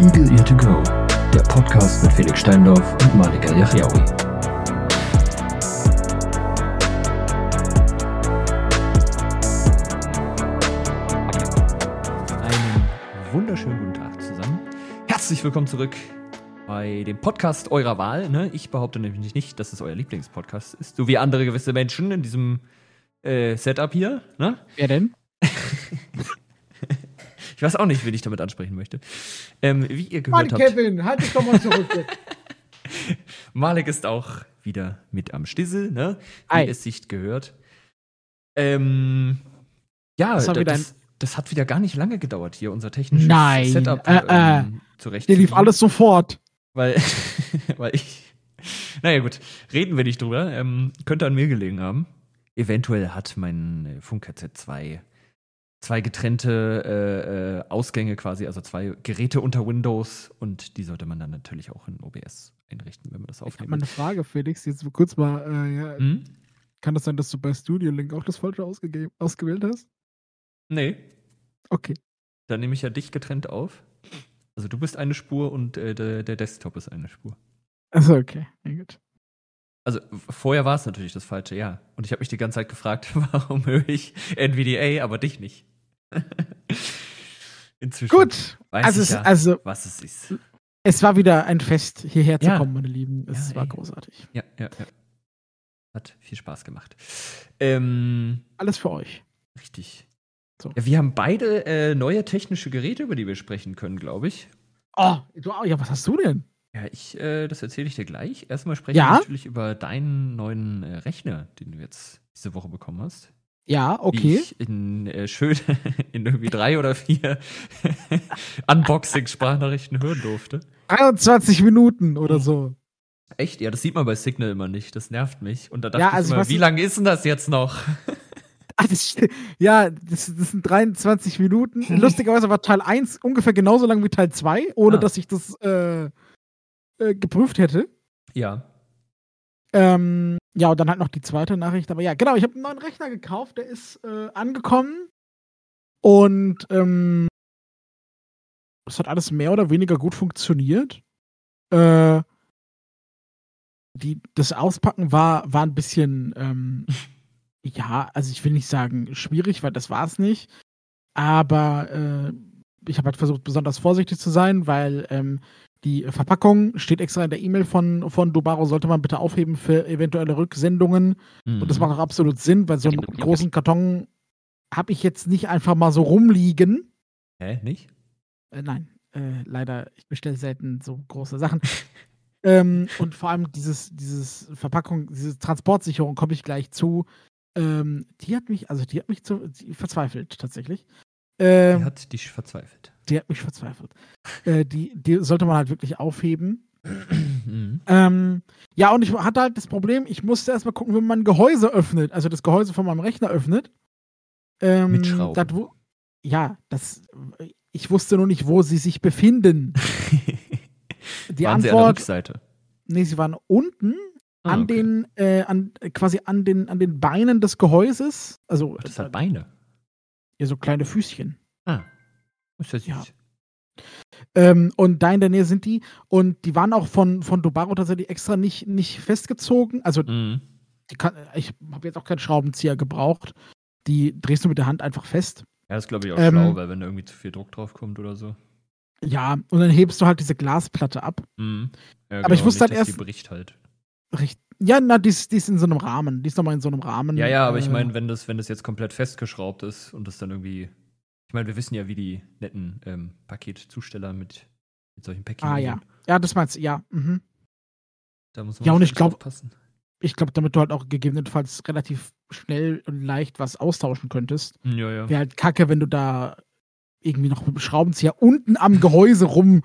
Eagle Ear to Go, der Podcast mit Felix Steindorf und Malika Yachiaoui. Einen wunderschönen guten Tag zusammen. Herzlich willkommen zurück bei dem Podcast eurer Wahl. Ne? Ich behaupte nämlich nicht, dass es euer Lieblingspodcast ist, so wie andere gewisse Menschen in diesem äh, Setup hier. Ne? Wer denn? Ich weiß auch nicht, wen ich damit ansprechen möchte. Ähm, wie ihr gehört Mann, habt, Kevin, halt dich doch mal zurück. Malek ist auch wieder mit am Stissel, ne? Wie Ei. es sich gehört. Ähm, ja, Das war da- wieder das, das hat wieder gar nicht lange gedauert, hier unser technisches Nein, Setup äh, äh. ähm, zurecht. Dir lief alles sofort. Weil, weil ich. Naja, gut, reden wir nicht drüber. Ähm, könnte an mir gelegen haben. Eventuell hat mein äh, Funkheadset zwei, getrennte äh, äh, Ausgänge quasi, also zwei Geräte unter Windows und die sollte man dann natürlich auch in OBS einrichten, wenn man das Ich habe aufnimmt. mal eine Frage, Felix. Jetzt kurz mal. Äh, ja, Hm? Kann das sein, dass du bei Studio Link auch das Falsche ausgewählt hast? Nee, Okay. dann nehme ich ja dich getrennt auf. Also du bist eine Spur und äh, der, der Desktop ist eine Spur. Also okay. Ja, gut. Also vorher war es natürlich das Falsche, ja. Und ich habe mich die ganze Zeit gefragt, warum höre ich NVDA, aber dich nicht. Inzwischen Gut. weiß Also, ich es, ja, also, was es ist. es war wieder ein Fest, hierher zu Ja. kommen, meine Lieben. Es Ja, war ey. großartig. Ja, ja, ja. Hat viel Spaß gemacht. Ähm, Alles für euch. richtig. So. Ja, wir haben beide äh, neue technische Geräte, über die wir sprechen können, glaube ich. Oh, du, ja, was hast du denn? Ja, ich, äh, das erzähle ich dir gleich. Erstmal sprechen Ja? wir natürlich über deinen neuen äh, Rechner, den du jetzt diese Woche bekommen hast. Ja, okay. ich in äh, schön in irgendwie drei oder vier Unboxing-Sprachnachrichten hören durfte. 23 Minuten oder Mhm. so. Echt? Ja, das sieht man bei Signal immer nicht. Das nervt mich. Und da dachte Ja, ich also immer, was wie ich- lange ist denn das jetzt noch? Ah, das, ja, das, das sind 23 Minuten. Lustigerweise war Teil 1 ungefähr genauso lang wie Teil 2, ohne Ah. dass ich das äh, äh, geprüft hätte. Ja. Ähm, ja, und dann halt noch die zweite Nachricht. Aber ja, genau, ich habe einen neuen Rechner gekauft, der ist äh, angekommen. Und ähm, es hat alles mehr oder weniger gut funktioniert. Äh, die, das Auspacken war, war ein bisschen, ähm, ja, also ich will nicht sagen schwierig, weil das war es nicht. Aber äh, ich habe halt versucht, besonders vorsichtig zu sein, weil ähm, die Verpackung steht extra in der E-Mail von, von Dubaro, sollte man bitte aufheben für eventuelle Rücksendungen. Und das Mhm. macht auch absolut Sinn, weil so einen großen Karton habe ich jetzt nicht einfach mal so rumliegen. Hä, nicht? Äh, nein, äh, leider, ich bestelle selten so große Sachen. ähm, und vor allem dieses, dieses Verpackung, diese Transportsicherung, komme ich gleich zu. Ähm, die hat mich, also die hat mich zu, verzweifelt tatsächlich. Die Ähm, hat dich verzweifelt. die hat mich verzweifelt. Äh, die, die sollte man halt wirklich aufheben. Mhm. Ähm, ja, und ich hatte halt das Problem, ich musste erstmal gucken, wie man ein Gehäuse öffnet, also das Gehäuse von meinem Rechner öffnet. Ähm, Mit Schrauben. dat wo- ja, das, ich wusste nur nicht, wo sie sich befinden. Die Waren sie an der Antwort, Rückseite? nee, sie waren unten Ah, an okay. den, äh, an, quasi an den, an den Beinen des Gehäuses. Also, Das hat Beine. Ja, so kleine Füßchen. Ah. Ist ja süß. Ja. Ähm, und da in der Nähe sind die. Und die waren auch von, von Dubaro tatsächlich extra nicht, nicht festgezogen. Also, Mhm. kann, ich habe jetzt auch keinen Schraubenzieher gebraucht. Die drehst du mit der Hand einfach fest. Ja, das glaube ich auch Ähm, schlau, weil wenn da irgendwie zu viel Druck drauf kommt oder so. Ja, und dann hebst du halt diese Glasplatte ab. Mhm. Ja, Aber ich wusste nicht, halt dass die erst- bricht halt. Richt ja, na, die ist, die ist in so einem Rahmen. Die ist nochmal in so einem Rahmen. Ja, ja, aber ich äh, meine, wenn das, wenn das jetzt komplett festgeschraubt ist und das dann irgendwie. Ich meine, wir wissen ja, wie die netten ähm, Paketzusteller mit, mit solchen Päckchen Ah, ja. Ja, das meinst du, ja. Mhm. Da muss man Ja, und ich schon glaub- aufpassen. Ich glaube, damit du halt auch gegebenenfalls relativ schnell und leicht was austauschen könntest. Ja, ja. Wäre halt kacke, wenn du da irgendwie noch mit dem Schraubenzieher unten am Gehäuse rum,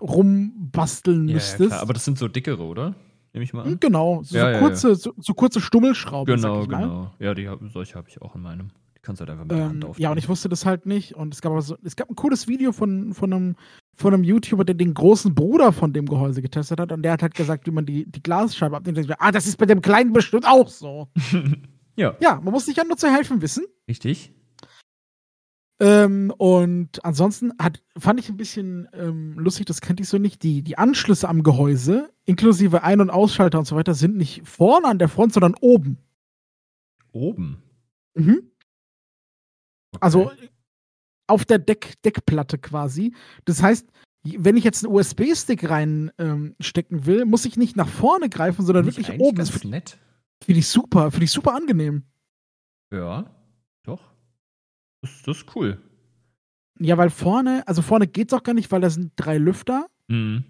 rumbasteln ja, ja, müsstest. klar. Aber das sind so dickere, oder? Nehme ich mal an. Genau, so, Ja, ja, kurze, So, so kurze Stummelschrauben, sag Genau, ich mal. genau. Ja, die, solche habe ich auch in meinem. Die kannst du halt einfach mit der Hand Ähm, aufdrehen. ja, und ich wusste das halt nicht. Und es gab, aber so, es gab ein cooles Video von, von, einem, von einem YouTuber, der den großen Bruder von dem Gehäuse getestet hat. Und der hat halt gesagt, wie man die, die Glasscheibe abnimmt. Ah, das ist bei dem Kleinen bestimmt auch so. ja, Ja, man muss sich ja nur zu helfen wissen. richtig. Ähm, und ansonsten hat, fand ich ein bisschen ähm, lustig, das kannte ich so nicht. Die, die Anschlüsse am Gehäuse, inklusive Ein- und Ausschalter und so weiter, sind nicht vorne an der Front, sondern oben. Oben. Mhm. Okay. Also auf der Deck Deckplatte quasi. Das heißt, wenn ich jetzt einen USB-Stick reinstecken ähm, will, muss ich nicht nach vorne greifen, sondern Nicht wirklich oben. Das finde nett. find ich super, finde ich super angenehm. Ja, doch. Das, das ist cool. Ja, weil vorne, also vorne geht's auch gar nicht, weil da sind drei Lüfter. Mhm.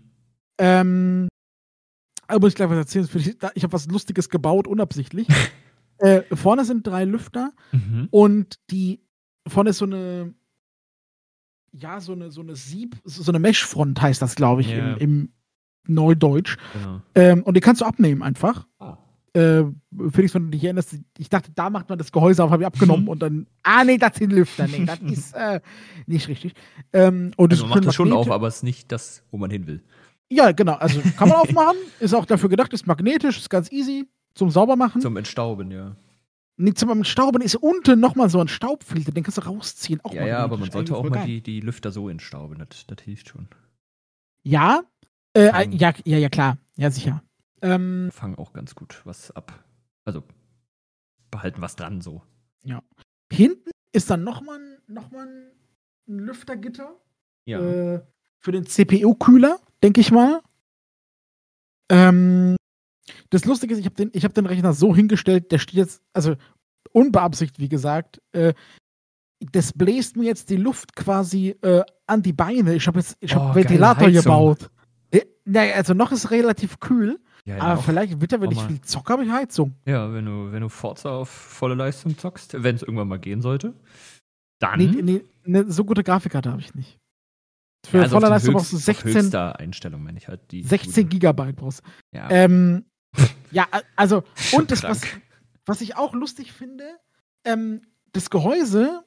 Ähm, aber muss ich gleich was erzählen. Ich, habe was Lustiges gebaut, unabsichtlich. äh, vorne sind drei Lüfter Mhm. und die vorne ist so eine, ja, so eine, so eine Sieb, so eine Meshfront heißt das, glaube ich, Ja. im, im Neudeutsch. Genau. Ähm, und die kannst du abnehmen einfach. Äh, Felix, wenn du dich erinnerst, ich dachte, da macht man das Gehäuse auf, habe ich abgenommen und dann, ah nee, das sind Lüfter, nee, das ist äh, nicht richtig. Ähm, und Also man macht das schon auf, aber es ist nicht das, wo man hin will. Ja, genau, also kann man aufmachen, ist auch dafür gedacht, ist magnetisch, ist ganz easy zum Saubermachen. Zum Entstauben, ja. Nee, zum Stauben ist unten nochmal so ein Staubfilter, den kannst du rausziehen. Auch Ja, ja, aber man sollte auch mal die, die Lüfter so entstauben. Das, das hilft schon. Ja, äh, ja, ja, ja, klar, ja, sicher. Ähm, Fangen auch ganz gut was ab. Also behalten was dran so. hinten ist dann nochmal noch mal ein Lüftergitter. Ja. äh, für den CPU-Kühler, denke ich mal. Ähm, das Lustige ist, ich habe den, ich hab den Rechner so hingestellt, der steht jetzt, also unbeabsichtigt, wie gesagt, äh, das bläst mir jetzt die Luft quasi äh, an die Beine. Ich habe jetzt ich hab Oh, Ventilator gebaut. Äh, naja, also noch ist relativ kühl, ja, ja, aber vielleicht wird er, wenn ich viel zocke, habe ich Heizung. ja wenn, du, wenn du Forza auf volle Leistung zockst, wenn es irgendwann mal gehen sollte, dann. Nee, nee, ne, so gute Grafikkarte habe ich nicht. Für Ja, also den Leistung brauchst du auf 16, höchster Einstellung, meine ich halt. Die 16 gute. Gigabyte brauchst. Ja, Ähm, ja, also, und das, was, was ich auch lustig finde, ähm, das Gehäuse,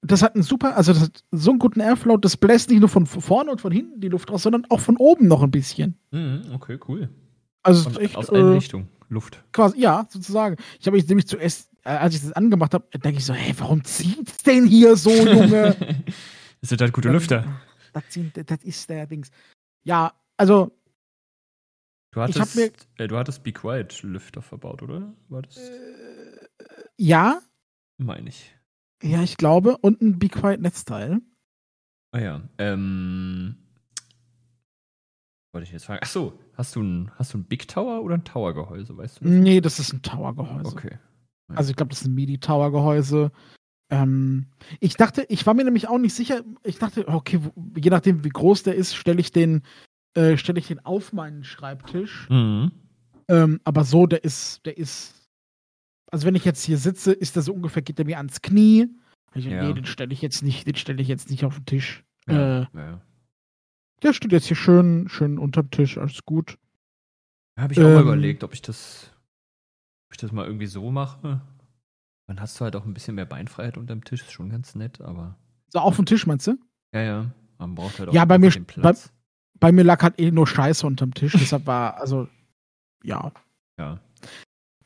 das hat einen super, also das hat so einen guten Airflow, das bläst nicht nur von vorne und von hinten die Luft raus, sondern auch von oben noch ein bisschen. Mhm, okay, cool. Also echt aus allen äh, Richtungen. Luft. quasi, ja, sozusagen. Ich habe mich nämlich zuerst, äh, als ich das angemacht habe, denke ich so, hey, warum zieht's denn hier so, Junge? Das sind halt gute Lüfter. das, das ist der Dings. Ja, also, Du hattest, mir- äh, du hattest Be Quiet Lüfter verbaut, oder? War das? äh, ja, Meine ich. ja, ich glaube, und ein Be Quiet Netzteil. Ah ja. Ähm. Wollte ich jetzt fragen. Ach so, hast du ein, hast du ein Big Tower oder ein Tower-Gehäuse, weißt du? das? Nee, das ist ein Tower-Gehäuse. Okay. Also ich glaube, das ist ein MIDI-Tower-Gehäuse. Ähm, ich dachte, ich war mir nämlich auch nicht sicher. Ich dachte, okay, je nachdem, wie groß der ist, stelle ich den, äh, stelle ich den auf meinen Schreibtisch. Mhm. Ähm, aber so, der ist, der ist. Also wenn ich jetzt hier sitze, ist der so ungefähr, geht der mir ans Knie. Ich, Ja. Nee, den stelle ich jetzt nicht, den stelle ich jetzt nicht auf den Tisch. Ja, Äh, ja. Der steht jetzt hier schön, schön unterm Tisch, alles gut. Habe ich auch mal Ähm, überlegt, ob ich das, ob ich das mal irgendwie so mache. Dann hast du halt auch ein bisschen mehr Beinfreiheit unterm Tisch, ist schon ganz nett, aber. So auf dem Tisch, meinst du? Ja, ja. Man braucht halt auch Ja, bei mir- Platz. Bei mir lag halt eh nur Scheiße unterm Tisch, deshalb war, also, ja, Ja.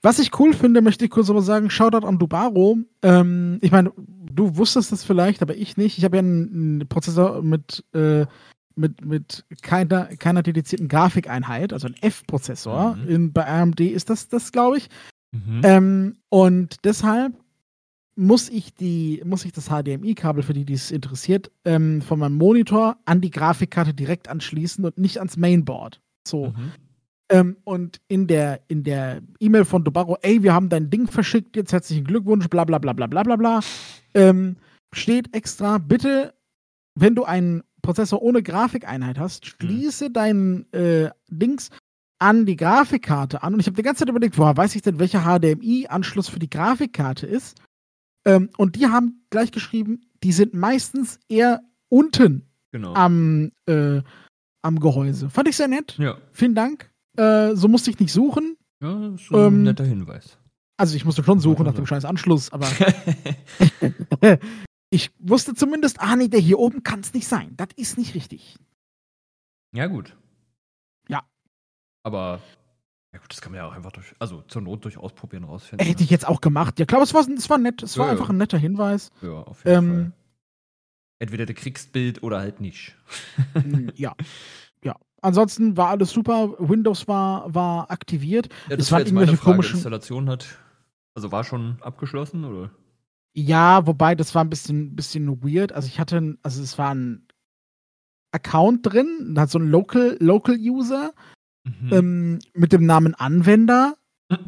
Was ich cool finde, möchte ich kurz aber sagen, Shoutout an Dubaro. Ähm, ich meine, du wusstest das vielleicht, aber ich nicht. Ich habe ja einen, einen Prozessor mit, äh, mit, mit keiner, keiner dedizierten Grafikeinheit, also ein F-Prozessor. Mhm. In- Bei AMD ist das das, glaube ich. Mhm. Ähm, und deshalb muss ich die, muss ich das HDMI-Kabel, für die, die es interessiert, ähm, von meinem Monitor an die Grafikkarte direkt anschließen und nicht ans Mainboard. So. Mhm. Ähm, und in der in der E-Mail von Dobaro, ey, wir haben dein Ding verschickt, jetzt herzlichen Glückwunsch, bla bla bla bla bla bla bla, ähm, steht extra, bitte, wenn du einen Prozessor ohne Grafikeinheit hast, schließe deinen äh, Dings an die Grafikkarte an. Und ich habe die ganze Zeit überlegt, woher weiß ich denn, welcher HDMI-Anschluss für die Grafikkarte ist? Ähm, und die haben gleich geschrieben, die sind meistens eher unten Genau. am, äh, am Gehäuse. Fand ich sehr nett. ja. Vielen Dank. Äh, so musste ich nicht suchen. Ja, das ist ein Ähm, netter Hinweis. Also ich musste schon suchen nach dem scheiß Anschluss, aber ich wusste zumindest, ah nee, der hier oben kann es nicht sein. Das ist nicht richtig. ja, gut. Ja. Aber, ja gut, das kann man ja auch einfach durch, also zur Not durch Ausprobieren rausfinden. Hätte ich jetzt auch gemacht. Ja, klar, es war, es war nett. Es war Ja, ja. einfach ein netter Hinweis. Ja, auf jeden Ähm, Fall. Entweder du kriegst Bild oder halt nicht. Mm, ja. Ja. Ansonsten war alles super. Windows war, war aktiviert. Ja, Es das waren war jetzt meine Frage. komischen- Installation hat, also war schon abgeschlossen oder? Ja, wobei das war ein bisschen, bisschen weird. Also ich hatte, also es war ein Account drin, da hat so ein Local, Local User Mhm. ähm, mit dem Namen Anwender,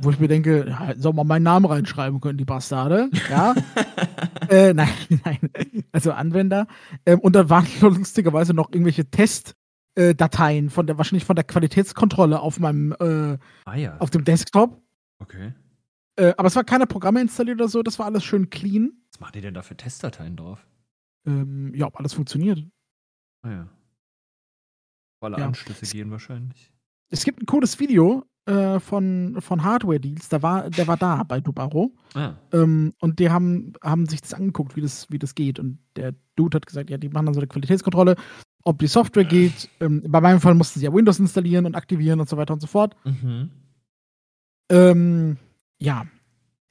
wo ich mir denke, ja, auch mal meinen Namen reinschreiben können, die Bastarde. Ja. äh, nein, nein. Also Anwender. Ähm, und da waren lustigerweise noch irgendwelche Testdateien von der, wahrscheinlich von der Qualitätskontrolle auf meinem, äh, ah ja. auf dem Desktop. Okay. Äh, aber es war keine Programme installiert oder so, das war alles schön clean. Was machen die denn da für Testdateien drauf? Ähm, ja, ob alles funktioniert. Ah ja. Alle Ja. Anschlüsse gehen wahrscheinlich. Es gibt ein cooles Video äh, von, von Hardware Deals, da war, der war da bei Dubaro. Ah. Ähm, und die haben, haben sich das angeguckt, wie das, wie das geht. Und der Dude hat gesagt, ja, die machen dann so eine Qualitätskontrolle, ob die Software geht. Ähm, bei meinem Fall mussten sie ja Windows installieren und aktivieren und so weiter und so fort. Mhm. Ähm, ja.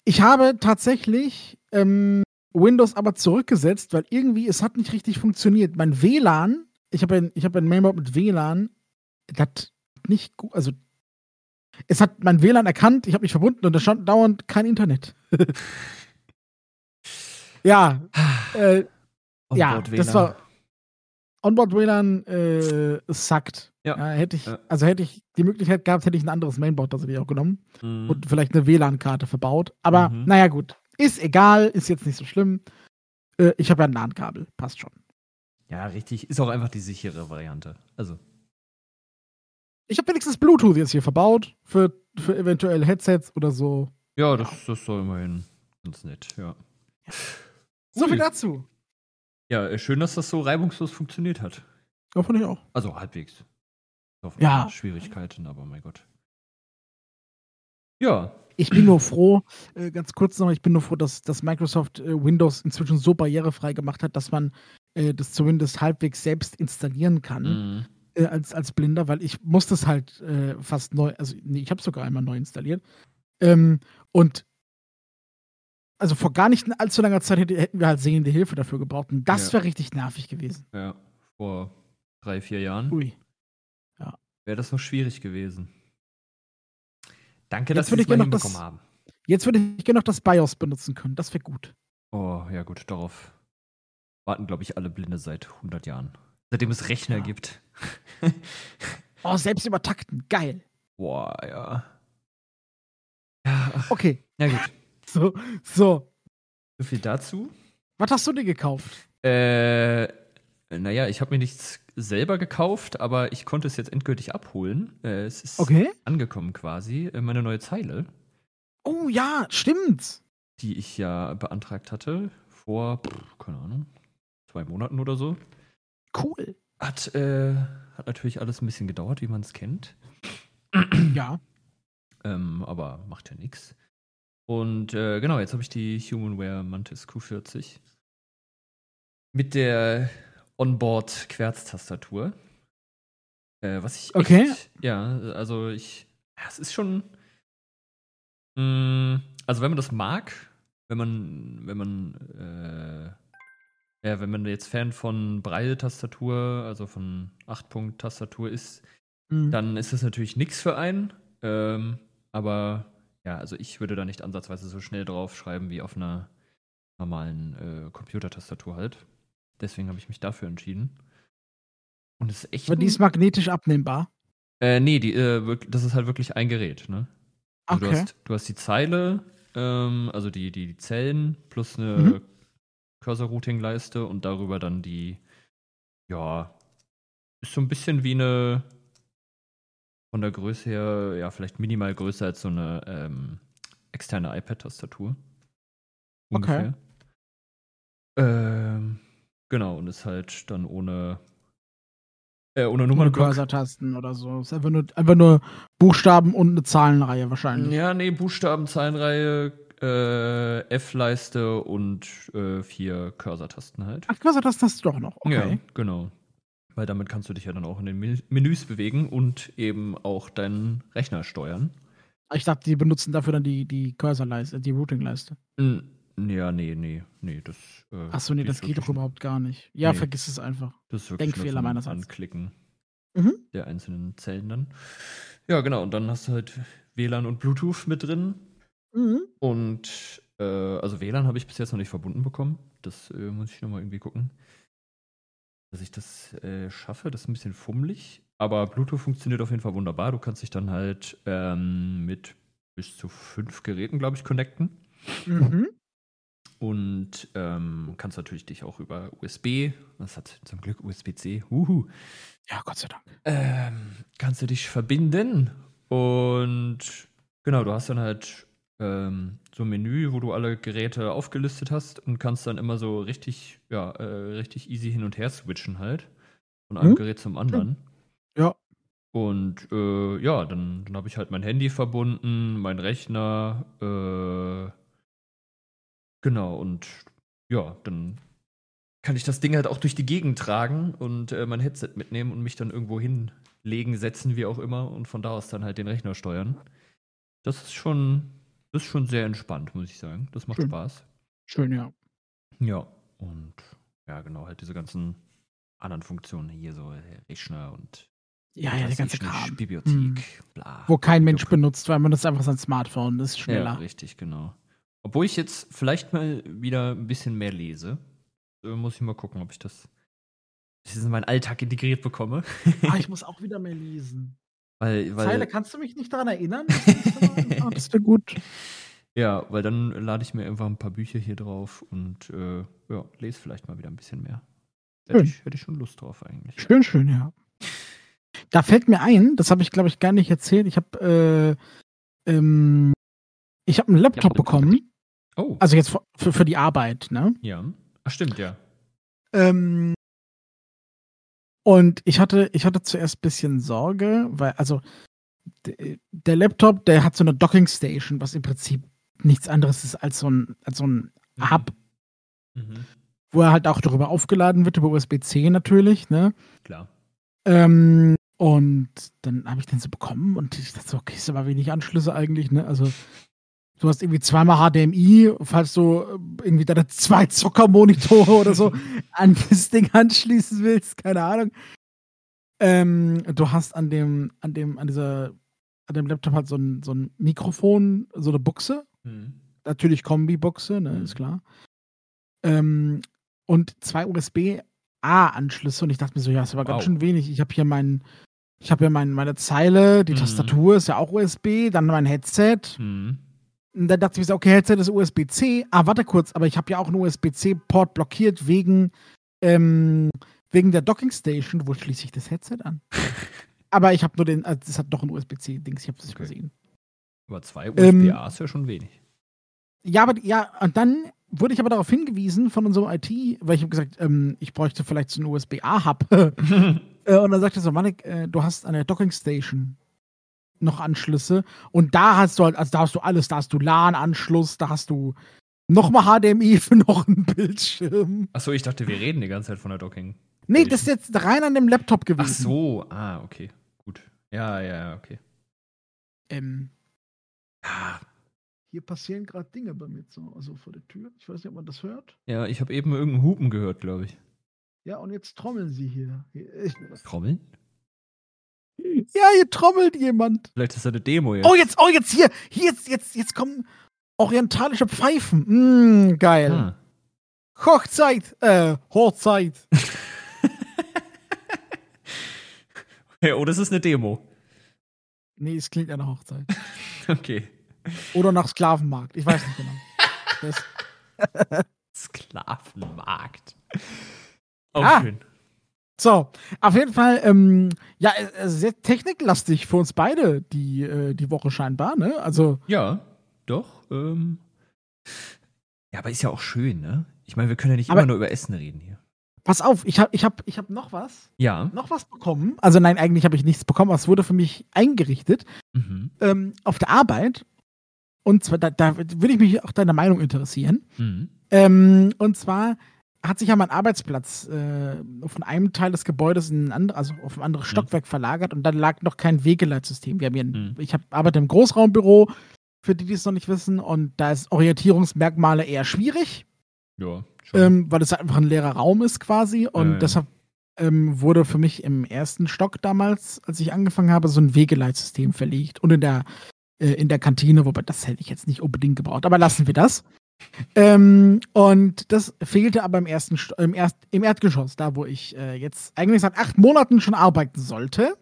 Ich habe tatsächlich ähm, Windows aber zurückgesetzt, weil irgendwie es hat nicht richtig funktioniert. Mein WLAN, ich habe ein, ich hab ein Mainboard mit WLAN, das hat nicht gut, also es hat mein WLAN erkannt, ich habe mich verbunden und da stand dauernd kein Internet. ja, äh, ja, Onboard das war Onboard WLAN äh, sackt. Ja. hätte ich, Ja. also hätte ich die Möglichkeit gehabt, hätte ich ein anderes Mainboard tatsächlich auch genommen Mhm. und vielleicht eine WLAN-Karte verbaut. Aber Mhm. naja, gut. Ist egal, ist jetzt nicht so schlimm. Äh, ich habe ja ein LAN-Kabel, passt schon. Ja, richtig. Ist auch einfach die sichere Variante. Also, Ich habe wenigstens Bluetooth jetzt hier verbaut für, für eventuell Headsets oder so. ja, das, das soll immerhin ganz nett, ja. So viel dazu. Ja, äh, schön, dass das so reibungslos funktioniert hat. Davon ich auch. Also halbwegs. Auf Ja. Schwierigkeiten, aber mein Gott. Ja. Ich bin nur froh, äh, ganz kurz noch, ich bin nur froh, dass, dass Microsoft äh, Windows inzwischen so barrierefrei gemacht hat, dass man äh, das zumindest halbwegs selbst installieren kann. Mhm. äh, als, als Blinder, weil ich musste es halt äh, fast neu, also nee, ich habe es sogar einmal neu installiert. Ähm, und also vor gar nicht allzu langer Zeit hätte, hätten wir halt sehende Hilfe dafür gebraucht. Und das Ja. wäre richtig nervig gewesen. Ja. Vor drei, vier Jahren Ui. wäre das noch schwierig gewesen. Danke, Jetzt dass wir würde es ich mal gerne noch hinbekommen das- haben. Jetzt würde ich gerne noch das BIOS benutzen können. Das wäre gut. Oh, ja gut, darauf warten, glaube ich, alle Blinde seit 100 Jahren. Seitdem es Rechner Ja. gibt. Oh, selbst übertakten. Geil. Boah, ja. Ja, Okay. na gut. So, so. So viel dazu. Was hast du dir gekauft? Äh, naja, ich habe mir nichts selber gekauft, aber ich konnte es jetzt endgültig abholen. Äh, es ist Okay. angekommen quasi, äh, meine neue Zeile, Oh ja, stimmt. die ich ja beantragt hatte vor, pff, keine Ahnung, zwei Monaten oder so. Cool. Hat, äh, hat natürlich alles ein bisschen gedauert, wie man es kennt. Ja. Ähm, aber macht ja nichts. Und äh, genau, jetzt habe ich die Humanware Mantis Q40 mit der Onboard-Querztastatur. Äh, was ich Okay. echt, ja, also ich, es ist schon, mh, also wenn man das mag, wenn man, wenn man, äh, ja, wenn man jetzt Fan von Braille-Tastatur, also von 8-Punkt-Tastatur ist, Mhm. dann ist das natürlich nichts für einen. Ähm, aber ja, also ich würde da nicht ansatzweise so schnell drauf schreiben wie auf einer normalen äh, Computertastatur halt. Deswegen habe ich mich dafür entschieden. Und es ist echt. Aber die ist magnetisch abnehmbar. äh, nee, die, äh, das ist halt wirklich ein Gerät, ne? Also Okay. du, hast, du hast die Zeile, ähm, also die, die, die Zellen plus eine Mhm. Cursor-Routing-Leiste und darüber dann die, ja, ist so ein bisschen wie eine, von der Größe her, ja, vielleicht minimal größer als so eine ähm, externe iPad-Tastatur. Okay. Ähm, genau, und ist halt dann ohne, äh, ohne Ohne Nummernblock. Cursor-Tasten oder so. Ist einfach nur, einfach nur Buchstaben und eine Zahlenreihe wahrscheinlich. Ja, nee, Buchstaben, Zahlenreihe, äh, F-Leiste und äh, vier Cursor-Tasten halt. Ach, Cursor-Tasten hast du doch noch. Okay. Ja, genau. Weil damit kannst du dich ja dann auch in den Men- Menüs bewegen und eben auch deinen Rechner steuern. Ich dachte, die benutzen dafür dann die, die Cursor-Leiste, die Routing-Leiste. N- Ja, nee, nee, nee, das. Äh, Achso, nee, das geht doch überhaupt gar nicht. Ja, Nee. vergiss es einfach. Das ist wirklich Denkfehler meinerseits. Anklicken Mhm. der einzelnen Zellen dann. Ja, genau. Und dann hast du halt WLAN und Bluetooth mit drin. Mhm. Und äh, also WLAN habe ich bis jetzt noch nicht verbunden bekommen. Das äh, muss ich nochmal irgendwie gucken. Dass ich das äh, schaffe, das ist ein bisschen fummelig. Aber Bluetooth funktioniert auf jeden Fall wunderbar. Du kannst dich dann halt ähm, mit bis zu fünf Geräten, glaube ich, connecten. Mhm. Und ähm, kannst natürlich dich auch über USB, das hat zum Glück USB-C, uhu, Ja, Gott sei Dank. ähm, kannst du dich verbinden. Und genau, du hast dann halt ähm, so ein Menü, wo du alle Geräte aufgelistet hast und kannst dann immer so richtig, ja, äh, richtig easy hin und her switchen halt. Von einem Mhm. Gerät zum anderen. Ja. Und äh, ja, dann, dann habe ich halt mein Handy verbunden, mein Rechner, äh, genau, und ja, dann kann ich das Ding halt auch durch die Gegend tragen und äh, mein Headset mitnehmen und mich dann irgendwo hinlegen, setzen, wie auch immer, und von da aus dann halt den Rechner steuern. Das ist schon, ist schon sehr entspannt, muss ich sagen. Das macht Schön. Spaß. Schön, ja. Ja, und ja, genau, halt diese ganzen anderen Funktionen hier, so äh, Rechner und Ja, ja, der was ganze Kram. Bibliothek, Hm. bla. Wo kein Mensch Juck. benutzt, weil man das einfach sein Smartphone ist Ja, schneller. richtig, genau. Obwohl ich jetzt vielleicht mal wieder ein bisschen mehr lese. Äh, muss ich mal gucken, ob ich das, das in meinen Alltag integriert bekomme. ah, ich muss auch wieder mehr lesen. Weil, weil, Zeile, kannst du mich nicht daran erinnern? Ah, das wäre gut. ja, weil dann lade ich mir einfach ein paar Bücher hier drauf und äh, ja, lese vielleicht mal wieder ein bisschen mehr. Hätte ich, hätte ich schon Lust drauf eigentlich. Schön, schön, ja. Da fällt mir ein, das habe ich, glaube ich, gar nicht erzählt. Ich habe äh, ähm, ich habe einen Laptop Laptop. bekommen. Oh, Also jetzt für, für, für die Arbeit, ne? ja. Ach, stimmt, ja. Ähm, und ich hatte, ich hatte zuerst ein bisschen Sorge, weil, also, der Laptop, der hat so eine Docking Station, was im Prinzip nichts anderes ist als so ein, als so ein Hub, Mhm. wo er halt auch darüber aufgeladen wird, über USB-C natürlich, ne? Klar. Ähm, und dann habe ich den so bekommen und ich dachte so, okay, ist aber wenig Anschlüsse eigentlich, ne? Also, du hast irgendwie zweimal HDMI, falls du äh, irgendwie deine zwei Zockermonitore oder so an das Ding anschließen willst, keine Ahnung. Ähm, du hast an dem, an dem, an dieser, an dem Laptop halt so ein, so ein Mikrofon, so eine Buchse, Mhm. natürlich Kombi-Buchse, ne, Mhm. ist klar. Ähm, und zwei USB-A-Anschlüsse und ich dachte mir so, ja, ist aber ganz Wow. schön wenig. Ich habe hier mein, ich habe hier mein, meine Zeile, die Mhm. Tastatur ist ja auch USB, dann mein Headset. Mhm. Und dann dachte ich mir so, okay, Headset ist USB-C. Ah, warte kurz, aber ich habe ja auch einen USB-C-Port blockiert wegen, ähm, wegen der Docking Station. Wo schließe ich das Headset an? aber ich habe nur den, also das hat doch ein USB-C-Dings, ich habe das nicht Okay. übersehen. Aber zwei Ähm, USB-A ist ja schon wenig. Ja, aber ja, und dann wurde ich aber darauf hingewiesen von unserem IT, weil ich habe gesagt, ähm, ich bräuchte vielleicht so einen USB-A-Hub. Äh, und dann sagte er so, Manik, äh, du hast an der Docking Station noch Anschlüsse und da hast du halt, also da hast du alles, da hast du LAN-Anschluss, da hast du nochmal HDMI für noch einen Bildschirm. Achso, ich dachte, wir reden die ganze Zeit von der Docking. Nee, das ist jetzt rein an dem Laptop gewesen. Ach so, ah, okay. Gut. Ja, ja, ja, okay. Ähm, Ah, hier passieren gerade Dinge bei mir so, also vor der Tür. Ich weiß nicht, ob man das hört. Ja, ich habe eben irgendeinen Hupen gehört, glaube ich. Ja, und jetzt trommeln sie hier. Ich, Trommeln? Ja, hier trommelt jemand. Vielleicht ist das eine Demo jetzt. Oh, jetzt, oh, jetzt hier, hier, jetzt, jetzt, jetzt kommen orientalische Pfeifen. Mm, geil. Ah. Hochzeit, äh, Hochzeit. Ja, oh, das ist eine Demo. Nee, es klingt ja nach Hochzeit. Okay. Oder nach Sklavenmarkt. Ich weiß nicht genau. Sklavenmarkt. Auch Ah. schön. So, auf jeden Fall, ähm, ja, äh, sehr techniklastig für uns beide die, äh, die Woche scheinbar, ne? Also, Ja, doch. Ähm. Ja, aber ist ja auch schön, ne? Ich meine, wir können ja nicht Aber- immer nur über Essen reden hier. pass auf, ich hab, ich hab, ich hab noch was. Ja. Noch was bekommen. Also, nein, eigentlich habe ich nichts bekommen, aber es wurde für mich eingerichtet. Mhm. Ähm, auf der Arbeit. Und zwar, da, da würde ich mich auch deine Meinung interessieren. Mhm. Ähm, und zwar hat sich ja mein Arbeitsplatz äh, von einem Teil des Gebäudes in ein anderes, also auf ein anderes Mhm. Stockwerk verlagert und da lag noch kein Wegeleitsystem. Wir haben hier ein, Mhm. ich hab, arbeite im Großraumbüro für die, die es noch nicht wissen. Und da ist Orientierungsmerkmale eher schwierig, Ja, ähm, weil es halt einfach ein leerer Raum ist quasi. Und ja. deshalb ähm, wurde für mich im ersten Stock damals, als ich angefangen habe, so ein Wegeleitsystem verlegt. Und in der, äh, in der Kantine, wobei das hätte ich jetzt nicht unbedingt gebraucht. Aber lassen wir das. Ähm, und das fehlte aber im ersten im, Erst im Erdgeschoss, da wo ich äh, jetzt eigentlich seit acht Monaten schon arbeiten sollte.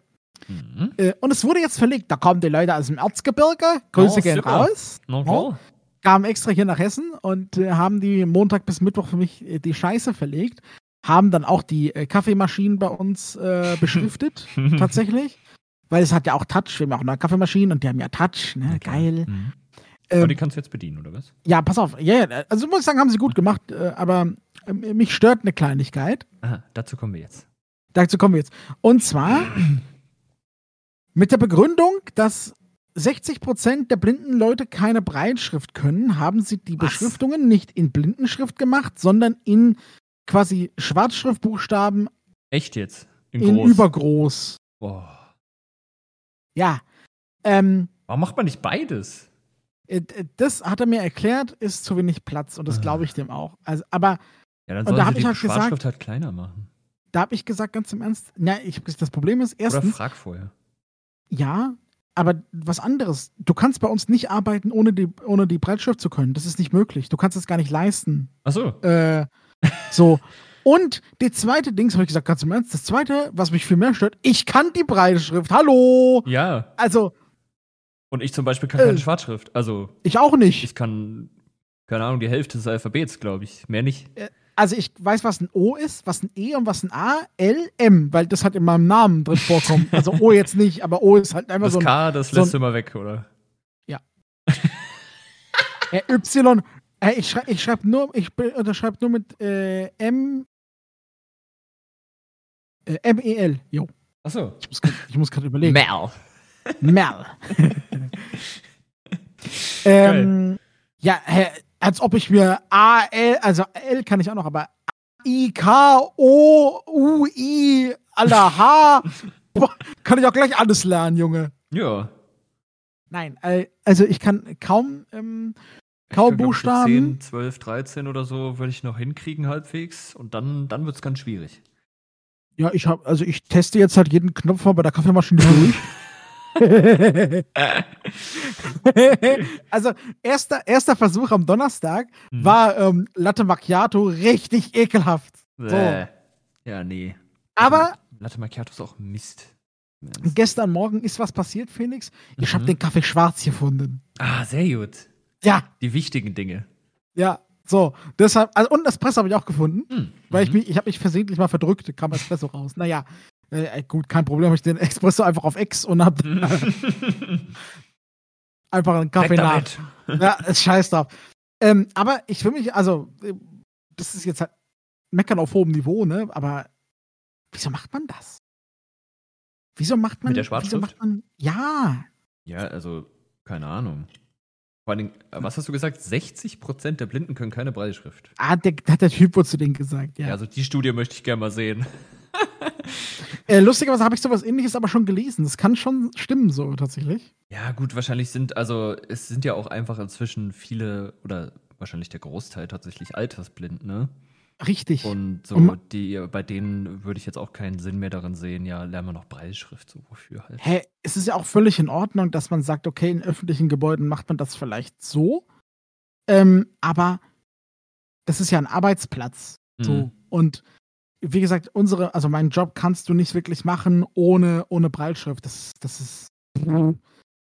Mhm. Äh, und es wurde jetzt verlegt. Da kommen die Leute aus dem Erzgebirge. Grüße Oh, gehen super. raus. Oh. klar. Kamen extra hier nach Hessen und äh, haben die Montag bis Mittwoch für mich äh, die Scheiße verlegt. Haben dann auch die äh, Kaffeemaschinen bei uns äh, beschriftet, tatsächlich. Weil es hat ja auch Touch. Wir haben ja auch eine Kaffeemaschine und die haben ja Touch. Ne? Klar. Geil. Mhm. Aber Ähm, die kannst du jetzt bedienen, oder was? ja, pass auf. Ja, ja, also muss ich sagen, haben sie gut gemacht. Äh, aber äh, mich stört eine Kleinigkeit. Aha, dazu kommen wir jetzt. Dazu kommen wir jetzt. Und zwar mit der Begründung, dass 60% der blinden Leute keine Breitschrift können, haben sie die Was? Beschriftungen nicht in Blindenschrift gemacht, sondern in quasi Schwarzschriftbuchstaben Echt jetzt? In, in groß? übergroß. Boah. Ja. Ähm, Warum macht man nicht beides? Äh, das hat er mir erklärt, ist zu wenig Platz und das glaube ich dem auch. Also, aber Ja, dann Und da sie hab die ich halt gesagt- Schwarzschrift halt kleiner machen. da habe ich gesagt, ganz im Ernst, na, ich, das Problem ist, Oder erstens, frag vorher. Ja, aber was anderes. Du kannst bei uns nicht arbeiten, ohne die, ohne die Breitschrift zu können. Das ist nicht möglich. Du kannst es gar nicht leisten. Achso. Äh, so. Und die zweite Dings, habe ich gesagt, ganz im Ernst, das zweite, was mich viel mehr stört, ich kann die Breitschrift. Hallo! Ja. Also, Und ich zum Beispiel kann Äh. keine Schwarzschrift. Also, ich auch nicht. ich kann, keine Ahnung, die Hälfte des Alphabets, glaube ich. Mehr nicht. Also, ich weiß, was ein O ist, was ein E und was ein A, L, M, weil das halt in meinem Namen drin vorkommt. Also, O jetzt nicht, aber O ist halt einfach Das so ein K, das so ein- lässt du immer weg, oder? äh, Y. Äh, ich schreibe ich schreib nur, ich be- unterschreibe nur mit äh, M. Äh, M-E-L. Jo. Achso. Ich muss grad- Ich muss gerade überlegen. Mel. Mel. ähm, ja, als ob ich mir A, L, also L kann ich auch noch, aber I, K, O, U, I, Alter, H. Boah, kann ich auch gleich alles lernen, Junge. Ja. Nein, äh, also ich kann kaum, ähm, Ich kaum so Buchstaben. 10, 12, 13 oder so würde ich noch hinkriegen halbwegs. Und dann, dann wird es ganz schwierig. Ja, ich habe, also ich teste jetzt halt jeden Knopf mal bei der Kaffeemaschine durch. also erster, erster Versuch am Donnerstag Hm. war ähm, Latte Macchiato richtig ekelhaft. So. Ja, nee. Aber Latte Macchiato ist auch Mist. Gestern Morgen ist was passiert, Felix. Ich habe Mhm. den Kaffee schwarz gefunden. Ah, sehr gut. Ja, Die wichtigen Dinge. ja. So, deshalb, also und Espresso habe ich auch gefunden, Hm. weil ich Mhm. mich, ich habe mich versehentlich mal verdrückt, kam Espresso raus. Naja, äh, gut, kein Problem, habe ich den Espresso einfach auf X und habe einfach einen Kaffee nach. Ja, ist scheiß drauf. Ähm, aber ich will mich, also, äh, das ist jetzt halt meckern auf hohem Niveau, ne? Aber wieso macht man das? Wieso macht man Mit der Wieso Schwarzschrift? macht man. Ja. Ja, also, keine Ahnung. Vor allen Dingen, äh, was hast du gesagt? 60% der Blinden können keine Breitschrift. Ah, der, hat der Typ wohl zu denen gesagt, ja. Ja, also die Studie möchte ich gerne mal sehen. Äh, lustigerweise habe ich sowas ähnliches aber schon gelesen. Das kann schon stimmen, so tatsächlich. Ja, gut, wahrscheinlich sind, also es sind ja auch einfach inzwischen viele oder wahrscheinlich der Großteil tatsächlich altersblind, ne? Richtig. Und so, Um- die, bei denen würde ich jetzt auch keinen Sinn mehr darin sehen, ja, lernen wir noch Breitschrift, so wofür halt. Hä, es ist ja auch völlig in Ordnung, dass man sagt, okay, in öffentlichen Gebäuden macht man das vielleicht so. Ähm, aber das ist ja ein Arbeitsplatz. So. Mhm. Und wie gesagt, unsere, also meinen Job kannst du nicht wirklich machen ohne, ohne Breitschrift. Das, das ist. Du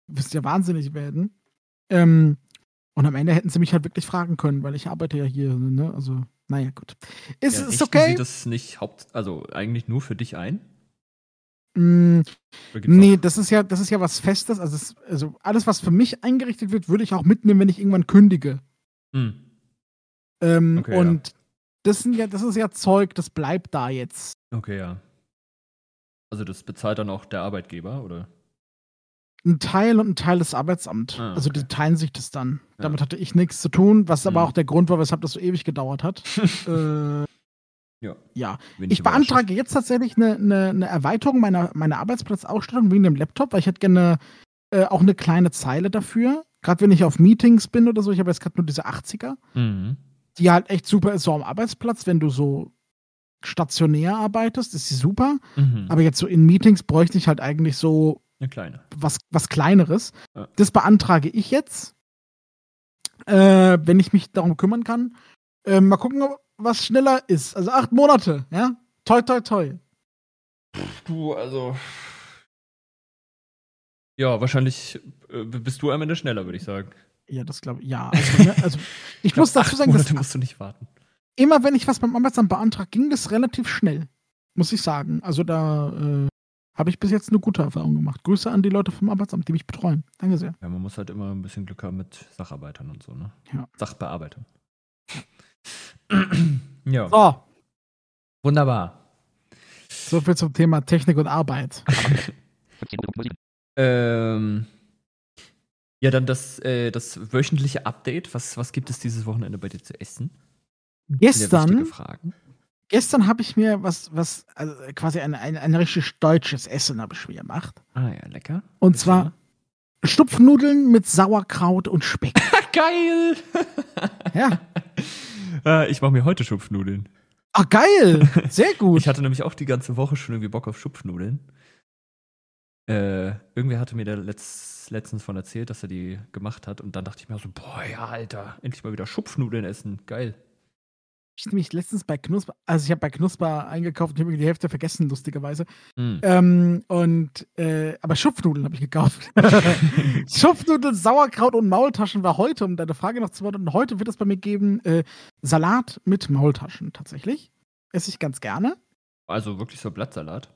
wirst ja wahnsinnig werden. Ähm, und am Ende hätten sie mich halt wirklich fragen können, weil ich arbeite ja hier, ne? Also, naja, gut. Ist, Ja, ist okay. Sie das nicht haupt, also eigentlich nur für dich ein? Mm, nee, das ist ja, das ist ja was Festes. Also, es, also alles, was für mich eingerichtet wird, würde ich auch mitnehmen, wenn ich irgendwann kündige. Hm. Ähm, Okay, ja. Das sind ja, das ist ja Zeug, das bleibt da jetzt. Okay, ja. Also das bezahlt dann auch der Arbeitgeber, oder? Ein Teil und ein Teil des Arbeitsamts. Ah, Also okay. die teilen sich das dann. Ja. Damit hatte ich nichts zu tun, was aber Mhm. auch der Grund war, weshalb das so ewig gedauert hat. äh, Ja. ja. Ich beantrage jetzt tatsächlich eine, eine, eine Erweiterung meiner, meiner Arbeitsplatzausstattung wegen dem Laptop, weil ich hätte gerne äh, auch eine kleine Zeile dafür. Gerade wenn ich auf Meetings bin oder so, ich habe jetzt gerade nur diese 80er, Mhm. Die halt echt super ist, so am Arbeitsplatz, wenn du so stationär arbeitest, ist sie super. Mhm. Aber jetzt so in Meetings bräuchte ich halt eigentlich so was, was Kleineres. Ja. Das beantrage ich jetzt, äh, wenn ich mich darum kümmern kann. Äh, mal gucken, was schneller ist. Also acht Monate, ja? Toi, toi, toi. Du, also. Ja, wahrscheinlich äh, bist du am Ende schneller, würde ich sagen. Ja, das glaube ich. Ja, also, ne, also ich muss dazu Acht sagen, dass Monate musst du nicht warten. immer wenn ich was beim Arbeitsamt beantrage, ging das relativ schnell. Muss ich sagen. Also da äh, habe ich bis jetzt eine gute Erfahrung gemacht. Grüße an die Leute vom Arbeitsamt, die mich betreuen. Danke sehr. Ja, man muss halt immer ein bisschen Glück haben mit Sacharbeitern und so, ne? Ja. Sachbearbeitern. ja, So, wunderbar. so viel zum Thema Technik und Arbeit. Ähm, ja, dann das, äh, das wöchentliche Update. Was, was gibt es dieses Wochenende bei dir zu essen? Gestern, gestern habe ich mir was, was also quasi ein, ein, ein richtig deutsches Essen habe ich mir gemacht. Ah ja, lecker. Und Erzähl zwar Stupfnudeln mit Sauerkraut und Speck. Geil! ja. äh, ich mache mir heute Schupfnudeln. Ah, geil! Sehr gut. Ich hatte nämlich auch die ganze Woche schon irgendwie Bock auf Schupfnudeln. Äh, irgendwer hatte mir da letzt, letztens von erzählt, dass er die gemacht hat. Und dann dachte ich mir so, boah, ja, Alter, endlich mal wieder Schupfnudeln essen. Geil. ich nämlich letztens bei Knusper, also ich habe bei Knusper eingekauft und habe die Hälfte vergessen, lustigerweise. Hm. Ähm, und, äh, aber Schupfnudeln habe ich gekauft. Schupfnudeln, Sauerkraut und Maultaschen war heute, um deine Frage noch zu beantworten. Heute wird es bei mir geben, äh, Salat mit Maultaschen tatsächlich. Esse ich ganz gerne. Also wirklich so Blattsalat.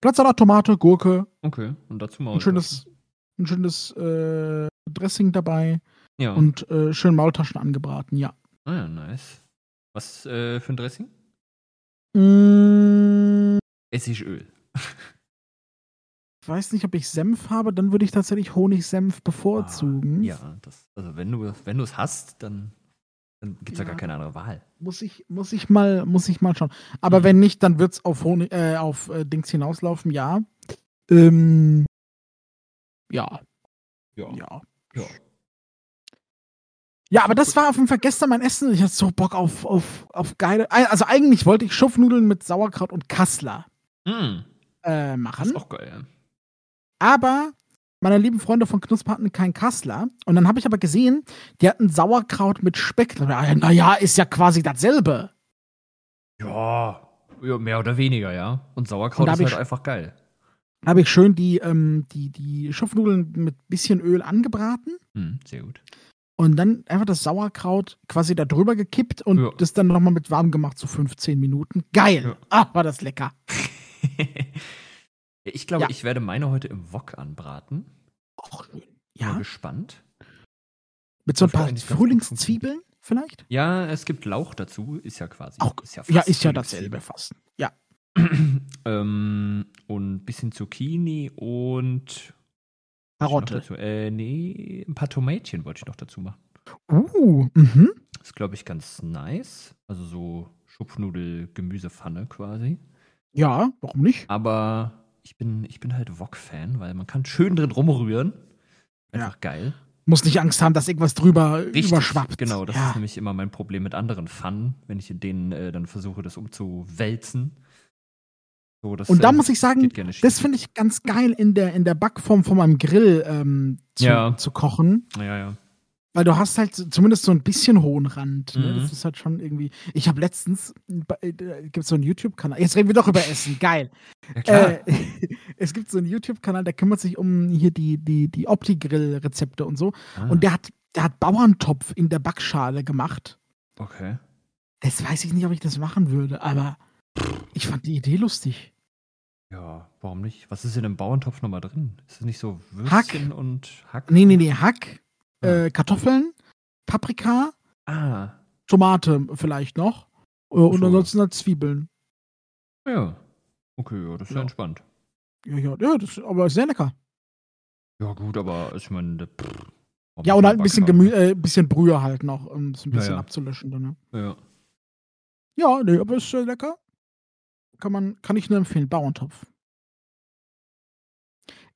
Blattsalat, Tomate, Gurke, Okay. Und dazu mal. ein schönes, ein schönes äh, Dressing dabei Ja. und äh, schön Maultaschen angebraten, ja. ah, ja, nice. Was äh, für ein Dressing? Mm, Essigöl. ich weiß nicht, ob ich Senf habe, dann würde ich tatsächlich Honig-Senf bevorzugen. Ah, ja, das, also wenn du wenn du es hast, dann, dann gibt es ja. Ja. gar keine andere Wahl. Muss ich, muss ich mal, muss ich mal schauen. Aber Mhm. wenn nicht, dann wird es auf, Honig, äh, auf äh, Dings hinauslaufen, ja. Ähm, ja, Ja. ja. Ja. Ja, aber das war auf jeden Fall gestern mein Essen. Ich hatte so Bock auf, auf, auf geile. Also eigentlich wollte ich Schupfnudeln mit Sauerkraut und Kassler Mm, äh, das machen. ist auch geil. ja. Aber meine lieben Freunde von Knusper hatten keinen Kassler. Und dann habe ich aber gesehen, die hatten Sauerkraut mit Speck. Naja, ist ja quasi dasselbe. Ja, mehr oder weniger, ja. Und Sauerkraut Und ist halt einfach geil. Habe ich schön die, ähm, die, die Schupfnudeln mit bisschen Öl angebraten Hm, sehr gut. und dann einfach das Sauerkraut quasi da drüber gekippt und Ja. das dann nochmal mit warm gemacht, so 15 Minuten. Geil! Ja. Ah, war das lecker. glaube, Ja. ich werde meine heute im Wok anbraten. Auch schön. Bin Ja, gespannt. mit so ein paar Frühlingszwiebeln vielleicht? Ja, es gibt Lauch dazu, ist ja quasi. Auch, ist ja, ja, ist ja dasselbe fast. Ja. ähm, und ein bisschen Zucchini und. Karotte. Äh, nee, ein paar Tomätchen wollte ich noch dazu machen. Uh, mhm. Ist, glaube ich, ganz nice. Also so Schupfnudel-Gemüsepfanne quasi. Ja, warum nicht? Aber ich bin, ich bin halt Wok-Fan, weil man kann schön drin rumrühren. Einfach geil. Muss nicht Angst haben, dass irgendwas drüber überschwappt. Genau, das ja. ist nämlich immer mein Problem mit anderen Pfannen, wenn ich in denen äh, dann versuche, das umzuwälzen. So, das, Und da äh, muss ich sagen, das finde ich ganz geil in der, in der Backform von meinem Grill ähm, zu, Ja. zu kochen. Ja, ja. Weil du hast halt zumindest so ein bisschen hohen Rand. Ne? Mhm. Das ist halt schon irgendwie. Ich habe letztens, äh, gibt es so einen YouTube-Kanal. Jetzt reden wir doch über Essen. Geil. Ja, klar. Äh, es gibt so einen YouTube-Kanal, der kümmert sich um hier die, die, die Opti-Grill-Rezepte und so. Ah, Und der hat, der hat Bauerntopf in der Backschale gemacht. okay. Das weiß ich nicht, ob ich das machen würde, aber ich fand die Idee lustig. Ja, warum nicht? Was ist in dem Bauerntopf nochmal drin? Ist es nicht so Hack. Würstchen und Hack? Nee, nee, nee, Hack. Äh, Kartoffeln, Paprika, Ah, Tomate vielleicht noch. Äh, und so. ansonsten halt Zwiebeln. ja. Okay, ja, das ist ja Ja. entspannt. Ja, ja, ja, das aber ist sehr lecker. Ja, gut, aber ich meine, Ja, und halt ein bisschen, Gemü äh, bisschen Brühe halt noch, um das ein Ja, bisschen ja. abzulöschen. Dann, ne? Ja. Ja, nee, aber ist äh, lecker. Kann, man, kann ich nur empfehlen. Bauerntopf.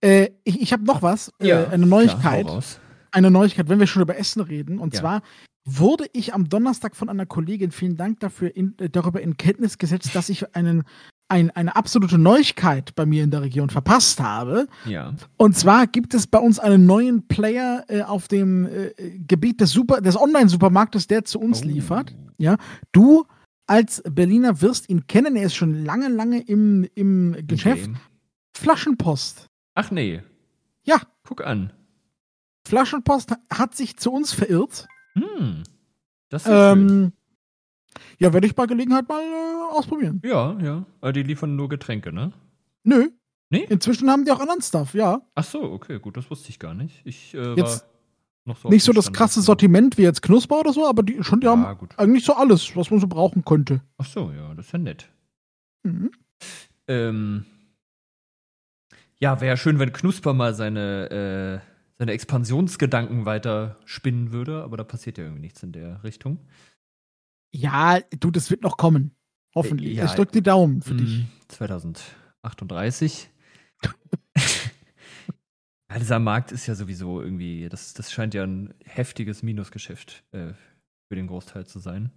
Äh, ich ich habe noch was, äh, eine Klar, Neuigkeit. raus. Eine Neuigkeit, wenn wir schon über Essen reden. Und Ja. zwar wurde ich am Donnerstag von einer Kollegin, vielen Dank dafür, in, äh, darüber in Kenntnis gesetzt, dass ich einen, ein, eine absolute Neuigkeit bei mir in der Region verpasst habe. Ja. Und zwar gibt es bei uns einen neuen Player äh, auf dem äh, Gebiet des, Super, des Online-Supermarktes, der zu uns Oh. liefert. Ja, du als Berliner wirst ihn kennen. Er ist schon lange, lange im, im Geschäft. Game. Flaschenpost. Ach nee. Ja, Guck an. Flaschenpost hat sich zu uns verirrt. Hm. Das ist ja schön. Ähm, ja, werde ich bei Gelegenheit mal äh, ausprobieren. Ja, ja. Aber die liefern nur Getränke, ne? Nö. Nee? Inzwischen haben die auch anderen Stuff, ja. Ach so, okay, gut, das wusste ich gar nicht. Ich äh, Jetzt war noch so Nicht so das krasse Sortiment wie jetzt Knusper oder so, aber die schon, die Ja, haben gut. eigentlich so alles, was man so brauchen könnte. Ach so, ja, das ist ja nett. Mhm. Ähm, ja, wäre schön, wenn Knusper mal seine, äh, seine Expansionsgedanken weiter spinnen würde, aber da passiert ja irgendwie nichts in der Richtung. Ja, du, das wird noch kommen. Hoffentlich. Ja, ich drück die Daumen für dich. Hm, 2038. ja, dieser Markt ist ja sowieso irgendwie, das, das scheint ja ein heftiges Minusgeschäft äh, für den Großteil zu sein.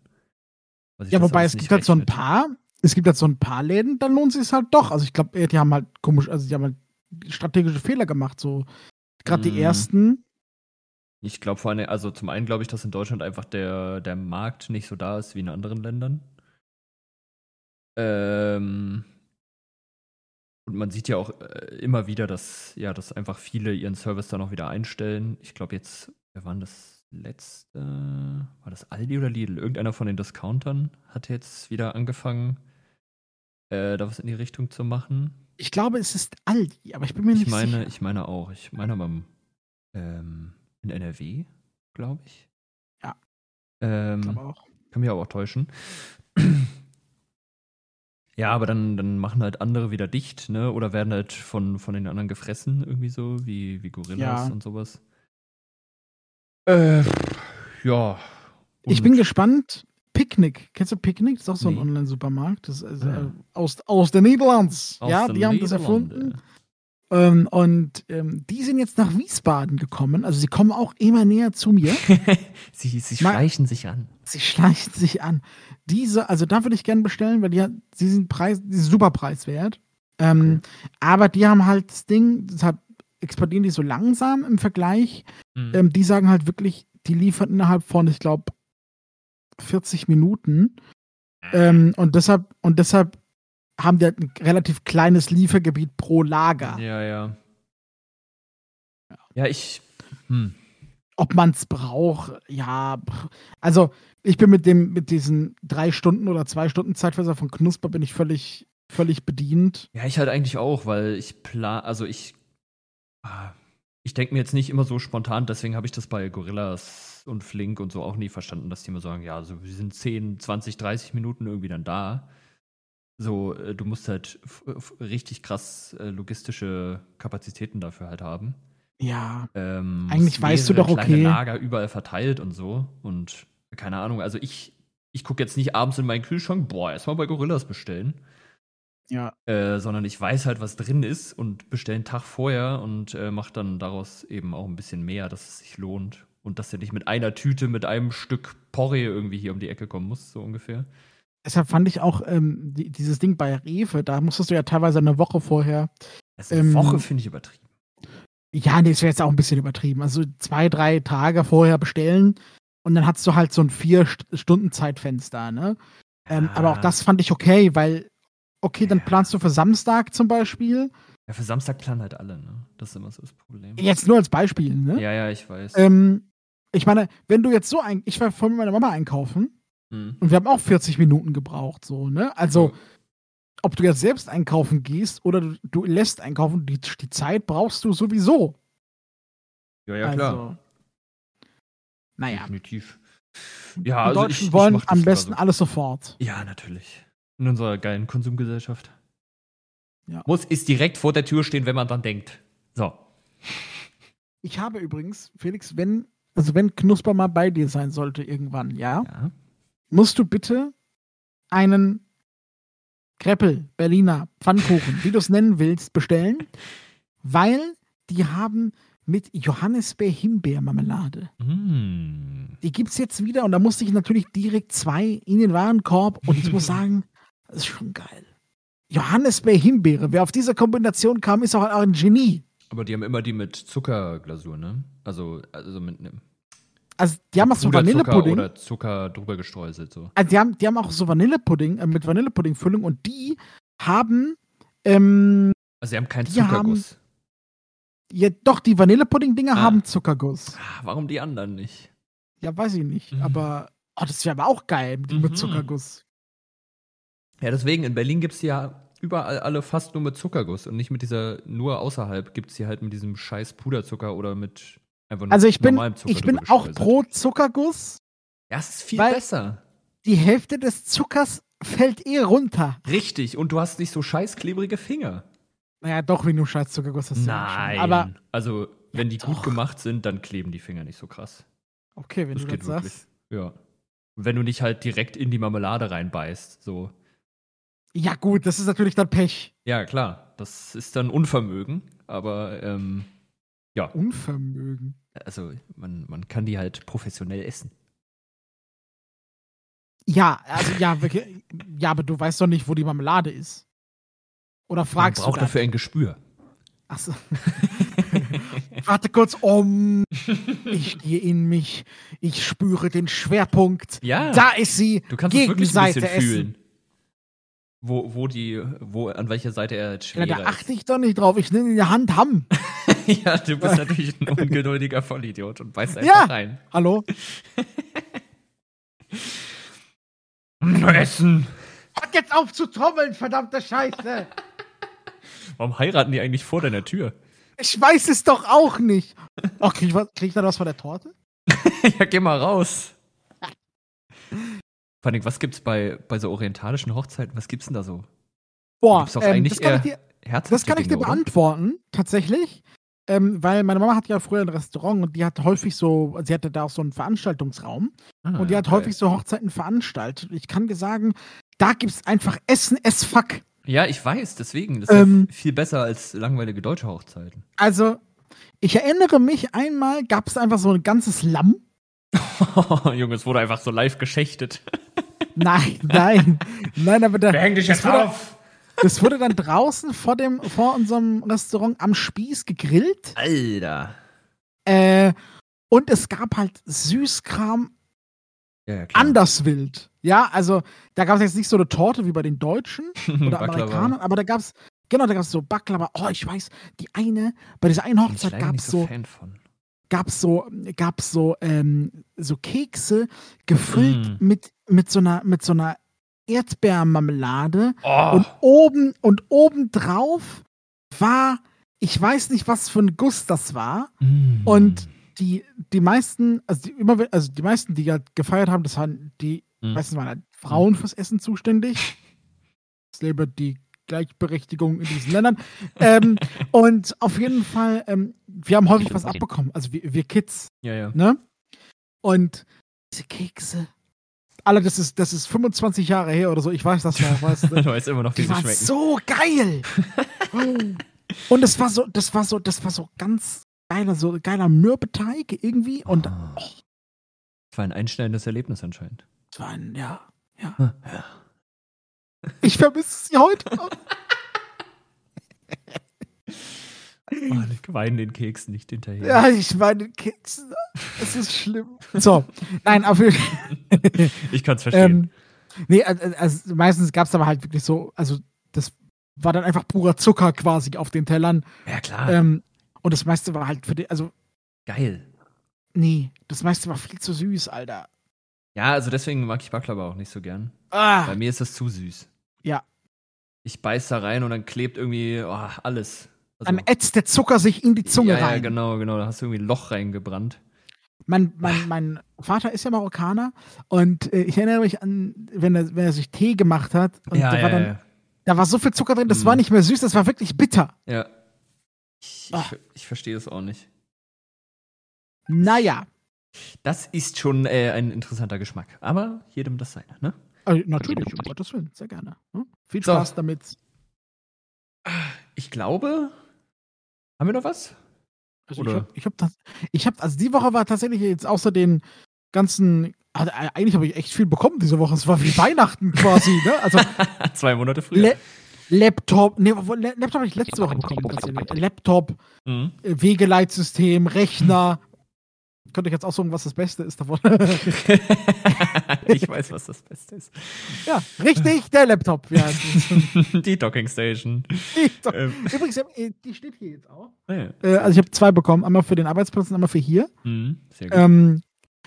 Ja, wobei es gibt halt so ein paar, es gibt halt so ein paar Läden, dann lohnt es sich halt doch. Also ich glaube, die haben halt komisch, also die haben halt strategische Fehler gemacht, so gerade die Mhm. ersten. Ich glaube vor allem, also zum einen glaube ich, dass in Deutschland einfach der, der Markt nicht so da ist wie in anderen Ländern. Ähm, und man sieht ja auch äh, immer wieder, dass, ja, dass einfach viele ihren Service dann auch wieder einstellen. Ich glaube jetzt, wer war denn das letzte? War das Aldi oder Lidl? Irgendeiner von den Discountern hat jetzt wieder angefangen, äh, da was in die Richtung zu machen. Ich glaube, es ist Aldi, aber ich bin mir Ich nicht meine, sicher. ich meine auch. Ich meine aber ähm, in NRW, glaube ich. Ja. Ähm, Ich glaube auch. kann mich aber auch täuschen. ja, aber dann, dann machen halt andere wieder dicht, ne? Oder werden halt von, von den anderen gefressen, irgendwie so, wie, wie Gorillas Ja. und sowas. Äh, ja. Ich Und- bin gespannt. Picknick. Kennst du Picknick? Das ist auch so ein Nee. Online-Supermarkt. Das ist, äh, aus, aus den Niederlands. aus ja, den die haben das erfunden. Ähm, und ähm, die sind jetzt nach Wiesbaden gekommen. Also sie kommen auch immer näher zu mir. sie sie schleichen sich an. sie schleichen sich an. Diese, also da würde ich gerne bestellen, weil die, sie sind Preis, die sind super preiswert. Ähm, Aber die haben halt das Ding, deshalb expandieren die so langsam im Vergleich. Mhm. Die sagen halt wirklich, die liefern innerhalb von, ich glaube, 40 Minuten. Ähm, und deshalb, und deshalb haben die halt ein relativ kleines Liefergebiet pro Lager. Ja, ja. Ja, ich. Hm. Ob man es braucht, ja. Also, ich bin mit dem, mit diesen drei Stunden oder zwei Stunden Zeitfenster von Knusper bin ich völlig, völlig bedient. Ja, ich halt eigentlich auch, weil ich plan, also ich, ah, ich denke mir jetzt nicht immer so spontan, deswegen habe ich das bei Gorillas und Flink und so auch nie verstanden, dass die immer sagen, ja, so wir sind 10, 20, 30 Minuten irgendwie dann da. So, äh, du musst halt richtig krass äh, logistische Kapazitäten dafür halt haben. Ja. Ähm, Eigentlich weißt du doch, kleine okay. Lager überall verteilt und so und keine Ahnung, also ich, ich gucke jetzt nicht abends in meinen Kühlschrank, boah, erstmal bei Gorillas bestellen. Ja. Äh, sondern ich weiß halt, was drin ist und bestelle einen Tag vorher und äh, mache dann daraus eben auch ein bisschen mehr, dass es sich lohnt. Und dass er nicht mit einer Tüte, mit einem Stück Porree irgendwie hier um die Ecke kommen muss, so ungefähr. Deshalb fand ich auch ähm, die, dieses Ding bei Rewe, da musstest du ja teilweise eine Woche vorher. Also eine Ähm, Woche finde ich übertrieben. Ja, nee, das wäre jetzt auch ein bisschen übertrieben. Also zwei, drei Tage vorher bestellen und dann hast du halt so ein vier St Stunden Zeitfenster, ne? Ähm, aber auch Ja. das fand ich okay, weil, okay, dann Ja. planst du für Samstag zum Beispiel. Ja, für Samstag planen halt alle, ne? Das ist immer so das Problem. Jetzt nur als Beispiel, ne? Ja, ja, ich weiß. Ähm, ich meine, wenn du jetzt so ein, ich war vorhin mit meiner Mama einkaufen Hm. und wir haben auch 40 Minuten gebraucht, so, ne? Also, ob du jetzt selbst einkaufen gehst oder du, du lässt einkaufen, die, die Zeit brauchst du sowieso. Ja, ja, klar. Also, naja. Definitiv. Die Ja, also Deutschen ich, wollen ich am besten so. alles sofort. Ja, natürlich. In unserer geilen Konsumgesellschaft. Ja. Muss ist direkt vor der Tür stehen, wenn man dran denkt. So. Ich habe übrigens, Felix, wenn, also wenn Knusper mal bei dir sein sollte irgendwann, ja, Ja. musst du bitte einen Kreppel, Berliner, Pfannkuchen, wie du es nennen willst, bestellen, weil die haben mit Johannisbeer-Himbeermarmelade. Mm. Die gibt's jetzt wieder und da musste ich natürlich direkt zwei in den Warenkorb und ich muss sagen, das ist schon geil. Johannisbeer-Himbeere. Wer auf diese Kombination kam, ist auch ein Genie. Aber die haben immer die mit Zuckerglasur, ne? Also, also mit einem Also, die haben auch so Vanillepudding. oder Zucker drüber gestreuselt so. Also, die haben, die haben auch so Vanillepudding äh, mit Vanillepudding-Füllung und die haben, ähm, Also sie haben keinen Die haben- Zuckerguss. ja, doch, die Vanillepudding-Dinger Ah. haben Zuckerguss. Ah, Warum die anderen nicht? Ja, weiß ich nicht. Mhm. Aber, oh, das wäre aber auch geil mit, mit Mhm. Zuckerguss. Ja, deswegen, in Berlin gibt es die ja überall alle fast nur mit Zuckerguss und nicht mit dieser, nur außerhalb gibt es die halt mit diesem scheiß Puderzucker oder mit einfach nur Also, ich bin, Zucker ich bin auch pro Zuckerguss. Ja, es ist viel besser. Die Hälfte des Zuckers fällt eh runter. Richtig, und du hast nicht so scheiß klebrige Finger. Naja, doch, wenn du scheiß Zuckerguss hast. ja Nein. Aber, also, wenn die gut doch. gemacht sind, dann kleben die Finger nicht so krass. okay, wenn Das du das wirklich. sagst. Ja. Wenn du nicht halt direkt in die Marmelade reinbeißt, so. Ja, gut, das ist natürlich dann Pech. Ja, klar, das ist dann Unvermögen, aber ähm, ja, Unvermögen. also man, man kann die halt professionell essen. Ja, also ja, wirklich, ja, aber du weißt doch nicht, wo die Marmelade ist. Oder Man fragst braucht du das? dafür ein Gespür. Achso. Warte kurz um. Ich gehe in mich. Ich spüre den Schwerpunkt. Ja, Da ist sie. du kannst es wirklich ein Gegenseite bisschen essen. fühlen. Wo, wo die, wo, an welcher Seite er jetzt Ja, schwerer da achte ich doch nicht drauf. Ich nehme in die Hand Hamm. ja, du bist natürlich ein ungeduldiger Vollidiot und beißt einfach Ja. rein. Hallo? Essen! Hört jetzt auf zu trommeln, verdammte Scheiße. Warum heiraten die eigentlich vor deiner Tür? Ich weiß es doch auch nicht. Oh, krieg ich, was, krieg ich da was von der Torte? ja, geh mal raus. Vor allem, was gibt's bei, bei so orientalischen Hochzeiten? Was gibt's denn da so? Boah, Gibt's doch ähm, eigentlich das kann ich eher dir, Herzhafte Das kann ich dir Dinge, oder? beantworten, tatsächlich. Ähm, weil meine Mama hat ja früher ein Restaurant und die hat häufig so, sie hatte da auch so einen Veranstaltungsraum Ah, und die hat geil. häufig so Hochzeiten veranstaltet. Ich kann dir sagen, da gibt's einfach Essen as fuck. Ja, ich weiß, deswegen. Das ist Ähm, viel besser als langweilige deutsche Hochzeiten. Also, ich erinnere mich einmal, gab es einfach so ein ganzes Lamm. Junge, es wurde einfach so live geschächtet. Nein, nein, nein, aber da, Häng dich das, wurde, das wurde dann draußen vor, dem, vor unserem Restaurant am Spieß gegrillt. Alter. Äh, und es gab halt Süßkram Ja, ja, klar. anders wild. Ja, also da gab es jetzt nicht so eine Torte wie bei den Deutschen oder. Amerikanern, aber da gab es, genau, da gab es so Baklava. Oh, ich weiß, die eine, bei dieser einen Hochzeit gab es so von. gab's so, gab's so, ähm, so Kekse gefüllt Mm. mit, mit so einer, mit so einer Erdbeermarmelade Oh, und oben, und oben drauf war, ich weiß nicht, was für ein Guss das war. mm. Und die, die meisten, also die, immer, also die meisten, die halt gefeiert haben, das waren die, Mm. meistens waren halt Frauen fürs Essen zuständig. Es lebe die Gleichberechtigung in diesen Ländern. ähm, und auf jeden Fall, ähm, wir haben häufig was abbekommen. Also wir, wir Kids, Ja, ja. ne? Und diese Kekse, alle, das ist, das ist 25 Jahre her oder so, ich weiß das noch, weißt du. Weißt immer noch, wie Die waren schmecken. so geil. und es war so, das war so, das war so ganz geiler, so geiler Mürbeteig irgendwie. Und. Das war ein einschneidendes Erlebnis anscheinend. es war ein, ja, ja. Ja. Ich vermisse sie heute. Oh, ich weine den Keksen nicht hinterher. ja, ich meine, Kekse, es ist schlimm. So, nein, auf jeden Fall. Ich kann es verstehen. ähm, nee, also, also meistens gab es aber halt wirklich so, also das war dann einfach purer Zucker quasi auf den Tellern. ja, klar. Ähm, und das meiste war halt für die, also, Geil. nee, das meiste war viel zu süß, Alter. Ja, also deswegen mag ich Baklava auch nicht so gern. Ah, Bei mir ist das zu süß. Ja. Ich beiß da rein und dann klebt irgendwie oh, alles. Also, dann ätzt der Zucker sich in die Zunge ja, ja, rein. genau, genau. Da hast du irgendwie ein Loch reingebrannt. Mein, mein, mein Vater ist ja Marokkaner und äh, ich erinnere mich an, wenn er, wenn er sich Tee gemacht hat und ja, da, ja, war dann, ja. da war so viel Zucker drin, das Mm. war nicht mehr süß, das war wirklich bitter. ja. Ich, Ah. ich, ich verstehe das auch nicht. Naja, Das ist schon äh, ein interessanter Geschmack. Aber jedem das seine, ne? also, natürlich, um Gottes Willen, sehr gerne. Hm? Viel So. Spaß damit. Ich glaube. Haben wir noch was? Also Oder? ich habe, ich habe, das- ich habe, also die Woche war tatsächlich jetzt außer den ganzen, also eigentlich habe ich echt viel bekommen diese Woche. Es war wie Weihnachten quasi, ne? Also Zwei Monate früher. Le Laptop, ne, Laptop habe ich letzte Woche bekommen. Laptop, Mhm. äh, Wegeleitsystem, Rechner. Könnte ich jetzt aussuchen, was das Beste ist davon. ich weiß, was das Beste ist. ja, richtig, der Laptop. Ja, Die Docking Station. Ähm. Übrigens, äh, die steht hier jetzt auch. Ah, ja. Äh, also ich habe zwei bekommen, einmal für den Arbeitsplatz und einmal für hier. Mhm. Sehr gut. Ähm,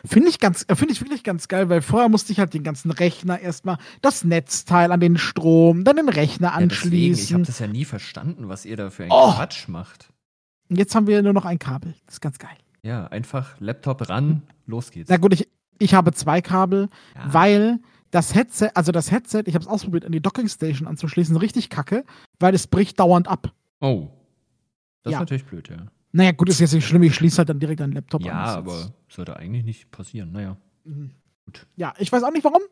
Finde ich ganz, äh, finde ich wirklich ganz geil, weil vorher musste ich halt den ganzen Rechner erstmal das Netzteil an den Strom, dann den Rechner Ja, deswegen, ich anschließen. habe das ja nie verstanden, was ihr da für einen Oh. Quatsch macht. Und jetzt haben wir nur noch ein Kabel. Das ist ganz geil. Ja, einfach Laptop ran, los geht's. Na gut, ich, ich habe zwei Kabel, Ja. weil das Headset, also das Headset, ich habe es ausprobiert, an die Docking Station anzuschließen, richtig kacke, weil es bricht dauernd ab. Oh. Das Ja. ist natürlich blöd, ja. Naja, gut, ist jetzt nicht schlimm, ich schließe halt dann direkt an den Laptop Ja, an. Ist aber sollte eigentlich nicht passieren. Naja. Mhm. Gut. Ja, ich weiß auch nicht warum.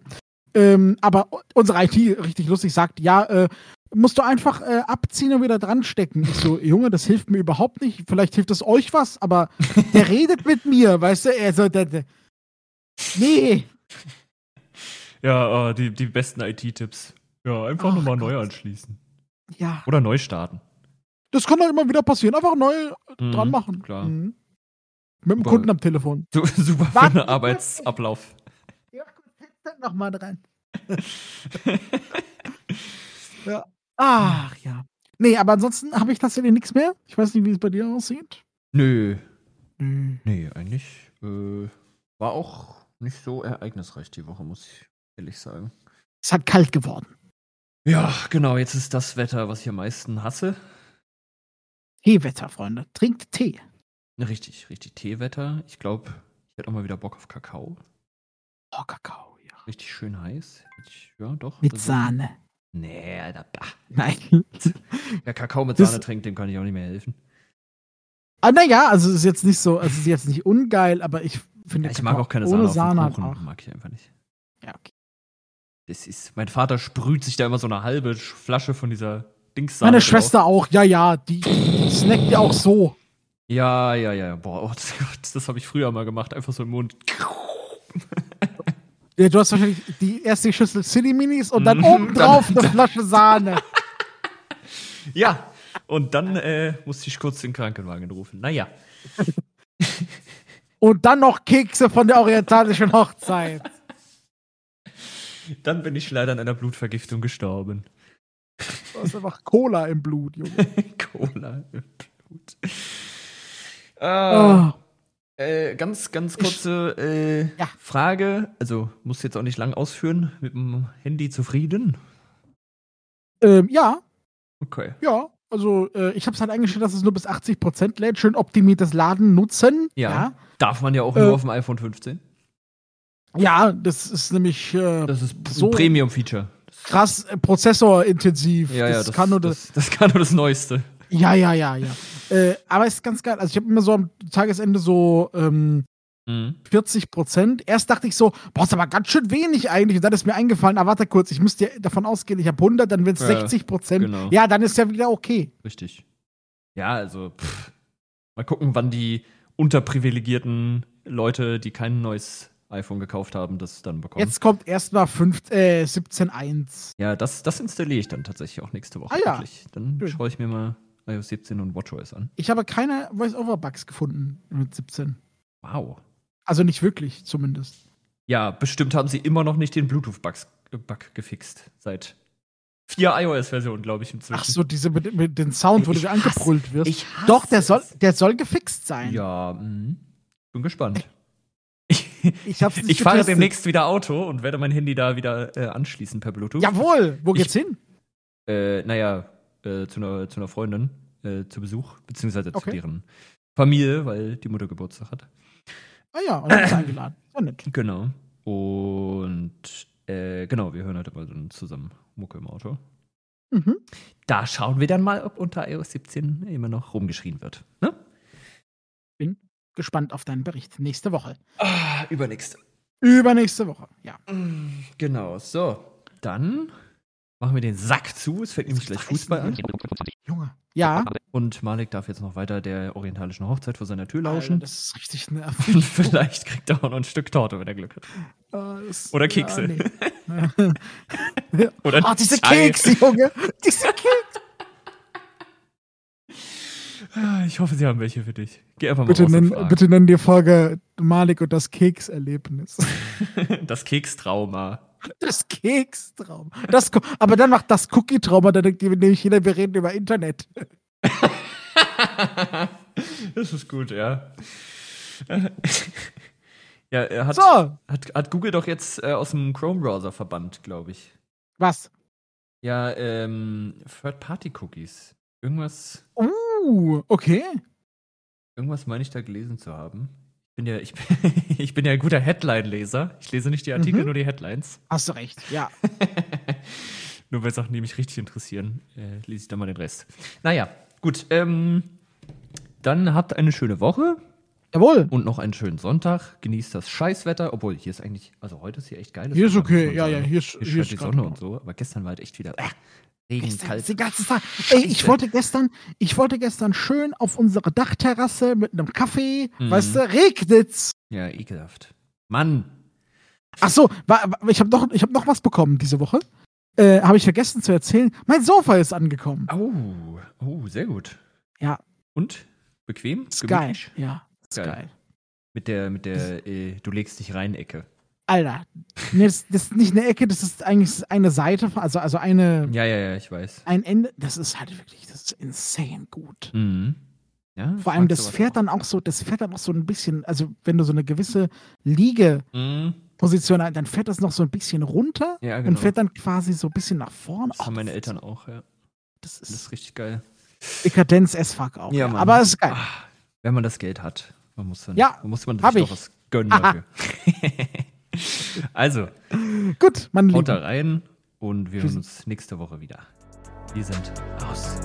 Ähm, aber unsere IT richtig lustig sagt, ja, äh, musst du einfach äh, abziehen und wieder dran stecken. Ich so, Junge, das hilft mir überhaupt nicht. Vielleicht hilft es euch was, aber der redet mit mir, weißt du? Er so, der, der, nee. Ja, äh, die, die besten IT-Tipps. Ja, einfach Ach nochmal neu anschließen. Ja, Oder neu starten. das kann halt immer wieder passieren. Einfach neu Mhm, dran machen. Klar. Mhm. Mit dem Aber- Kunden am Telefon. So, super für einen Arbeitsablauf. Ja, gut, Headset noch mal dran. ja. Ach ja. Nee, aber ansonsten habe ich tatsächlich nichts mehr. Ich weiß nicht, wie es bei dir aussieht. Nö. Hm. Nee, eigentlich äh, war auch nicht so ereignisreich die Woche, muss ich ehrlich sagen. Es hat kalt geworden. Ja, genau, jetzt ist das Wetter, was ich am meisten hasse. Teewetter, Freunde. Trinkt Tee. Richtig, richtig Teewetter. Ich glaube, ich hätte auch mal wieder Bock auf Kakao. Oh, Kakao, ja. Richtig schön heiß. Ich, ja, doch. Mit ist- Sahne. Nee, Alter, bah. Nein. Wer Kakao mit Das- Sahne trinkt, dem kann ich auch nicht mehr helfen. ah, naja, also es ist jetzt nicht so, es ist jetzt nicht ungeil, aber ich finde Ja, ich mag auch keine ohne Sahne Sahne auf dem Kuchen. Mag ich einfach nicht. Ja, okay. Das ist, mein Vater sprüht sich da immer so eine halbe Sch- Flasche von dieser Dingssahne Meine drauf. Schwester auch, ja, ja, die, die snackt ja auch so. Ja, ja, ja. Boah, oh, das, das habe ich früher mal gemacht. Einfach so im Mund. Ja, du hast wahrscheinlich die erste Schüssel City Minis und dann Mhm, obendrauf dann- eine Flasche Sahne. Ja. Und dann äh, musste ich kurz den Krankenwagen rufen. Naja. Und dann noch Kekse von der orientalischen Hochzeit. Dann bin ich leider an einer Blutvergiftung gestorben. Du hast einfach Cola im Blut, Junge. Cola im Blut. Ah, Oh. Äh, ganz, ganz kurze äh, Ja. Frage. Also, muss jetzt auch nicht lang ausführen. Mit dem Handy zufrieden? Ähm, ja, Okay. ja. Also, äh, ich habe es halt eingestellt, dass es nur bis 80% lädt. Schön optimiertes Laden nutzen. Ja. Ja, Darf man ja auch Äh, nur auf dem iPhone 15. ja das ist nämlich äh, Das ist so ein Premium-Feature. krass äh, prozessorintensiv. Ja, ja, das, kann nur das. das, das kann nur das Neueste. Ja, ja, ja, ja. Äh, aber es ist ganz geil. Also, ich habe immer so am Tagesende so ähm, Mhm. 40 Prozent. Erst dachte ich so, boah, ist aber ganz schön wenig eigentlich. Und dann ist mir eingefallen, ah, warte kurz, ich müsste ja davon ausgehen, ich habe 100, dann wird es Ja, 60 Prozent. genau. Ja, dann ist ja wieder okay. Richtig. Ja, also, pff. mal gucken, wann die unterprivilegierten Leute, die kein neues iPhone gekauft haben, das dann bekommen. Jetzt kommt erstmal äh, 17.1. Ja, das, das installiere ich dann tatsächlich auch nächste Woche. Ah ja. Wirklich. Dann schaue ich mir mal iOS 17 und WatchOS an. Ich habe keine Voice-Over-Bugs gefunden mit 17. Wow. Also nicht wirklich, zumindest. Ja, bestimmt haben sie immer noch nicht den Bluetooth-Bug Bug gefixt. Seit vier iOS-Versionen, glaube ich, inzwischen. Ach so, diese mit, mit dem Sound, wo Ich du angebrüllt wirst. Ich hasse Doch, der soll, der soll gefixt sein. Ja, mh. bin gespannt. Ich hab's nicht Ich fahre demnächst wieder Auto und werde mein Handy da wieder äh, anschließen per Bluetooth. Jawohl, wo Ich- geht's hin? Äh, naja, äh, zu, einer, zu einer Freundin äh, zu Besuch, beziehungsweise Okay. zu deren Familie, weil die Mutter Geburtstag hat. Ah ja, und dann ist eingeladen. War nett. Genau. Und äh, genau, wir hören heute mal dann zusammen Mucke im Auto. Mhm. Da schauen wir dann mal, ob unter iOS 17 immer noch rumgeschrien wird. Ne? Bin gespannt auf deinen Bericht nächste Woche. Ah, übernächste. Übernächste Woche, ja. Genau, so. Dann machen wir den Sack zu. Es fängt nämlich gleich Fußball an. Junge. Ja, Und Malik darf jetzt noch weiter der orientalischen Hochzeit vor seiner Tür Alter, lauschen. das ist richtig nervig. Und vielleicht kriegt er auch noch ein Stück Torte, wenn er Glück hat. Das- Oder Kekse. Ja, nee. Oder Ah, diese. Kekse, Junge. Diese Kekse. Ah, Ich hoffe, sie haben welche für dich. Geh einfach mal Bitte nenn, bitte nenn die Folge Malik und das Kekserlebnis. Das Kekstrauma. Das Kekstraum. Das, aber dann macht das Cookie-Trauma, dann denkt nämlich jeder, wir reden über Internet. Das ist gut, ja. ja, er hat, So, hat, hat Google doch jetzt äh, aus dem Chrome-Browser verbannt, glaube ich. was? Ja, ähm, Third-Party-Cookies. Irgendwas, Uh, okay. irgendwas meine ich da gelesen zu haben. Ich bin ja, ich bin, ich bin ja ein guter Headline-Leser. Ich lese nicht die Artikel, Mhm. nur die Headlines. Hast du recht, ja. nur weil Sachen, die mich richtig interessieren, äh, lese ich dann mal den Rest. Naja, gut. Ähm, dann habt eine schöne Woche. Jawohl. Und noch einen schönen Sonntag. Genießt das Scheißwetter. Obwohl, hier ist eigentlich, also heute ist hier echt geil. Hier ist okay. Ja, ja, hier ist- hier ist die Sonne gut. und so. Aber gestern war halt echt wieder äh, Regen, kalt. den ganzen Tag. Ey, ich wollte gestern, ich wollte gestern schön auf unsere Dachterrasse mit einem Kaffee, Mhm. weißt du, regnet's. Ja, ekelhaft. Mann. Ach so, ich habe noch, ich hab noch was bekommen diese Woche. Äh, habe ich vergessen zu erzählen. Mein Sofa ist angekommen. Oh, oh, sehr gut. Ja. Und? Bequem? Geil. Gemütlich? Ja, geil. Mit der, mit der, äh, du legst dich rein Ecke. Alter, nee, das, das ist nicht eine Ecke, das ist eigentlich eine Seite, also, also eine, Ja, ja, ja, ich weiß. ein Ende. Das ist halt wirklich, das ist insane gut. Mhm. Ja, Vor allem, das fährt auch. dann auch so, das fährt dann auch so ein bisschen, also wenn du so eine gewisse Liegeposition Mhm. hast, dann fährt das noch so ein bisschen runter Ja, und genau. fährt dann quasi so ein bisschen nach vorne. Das haben Oh, meine ist- Eltern auch, ja. Das Das ist ist richtig geil. Dekadenz as fuck auch. Ja, Ja, Mann. Aber es ist geil. Ah, wenn man das Geld hat. Man muss dann, Ja, man muss man sich doch was gönnen dafür. also, Gut, mein haut da rein und wir Tschüss. hören uns nächste Woche wieder. Wir sind aus.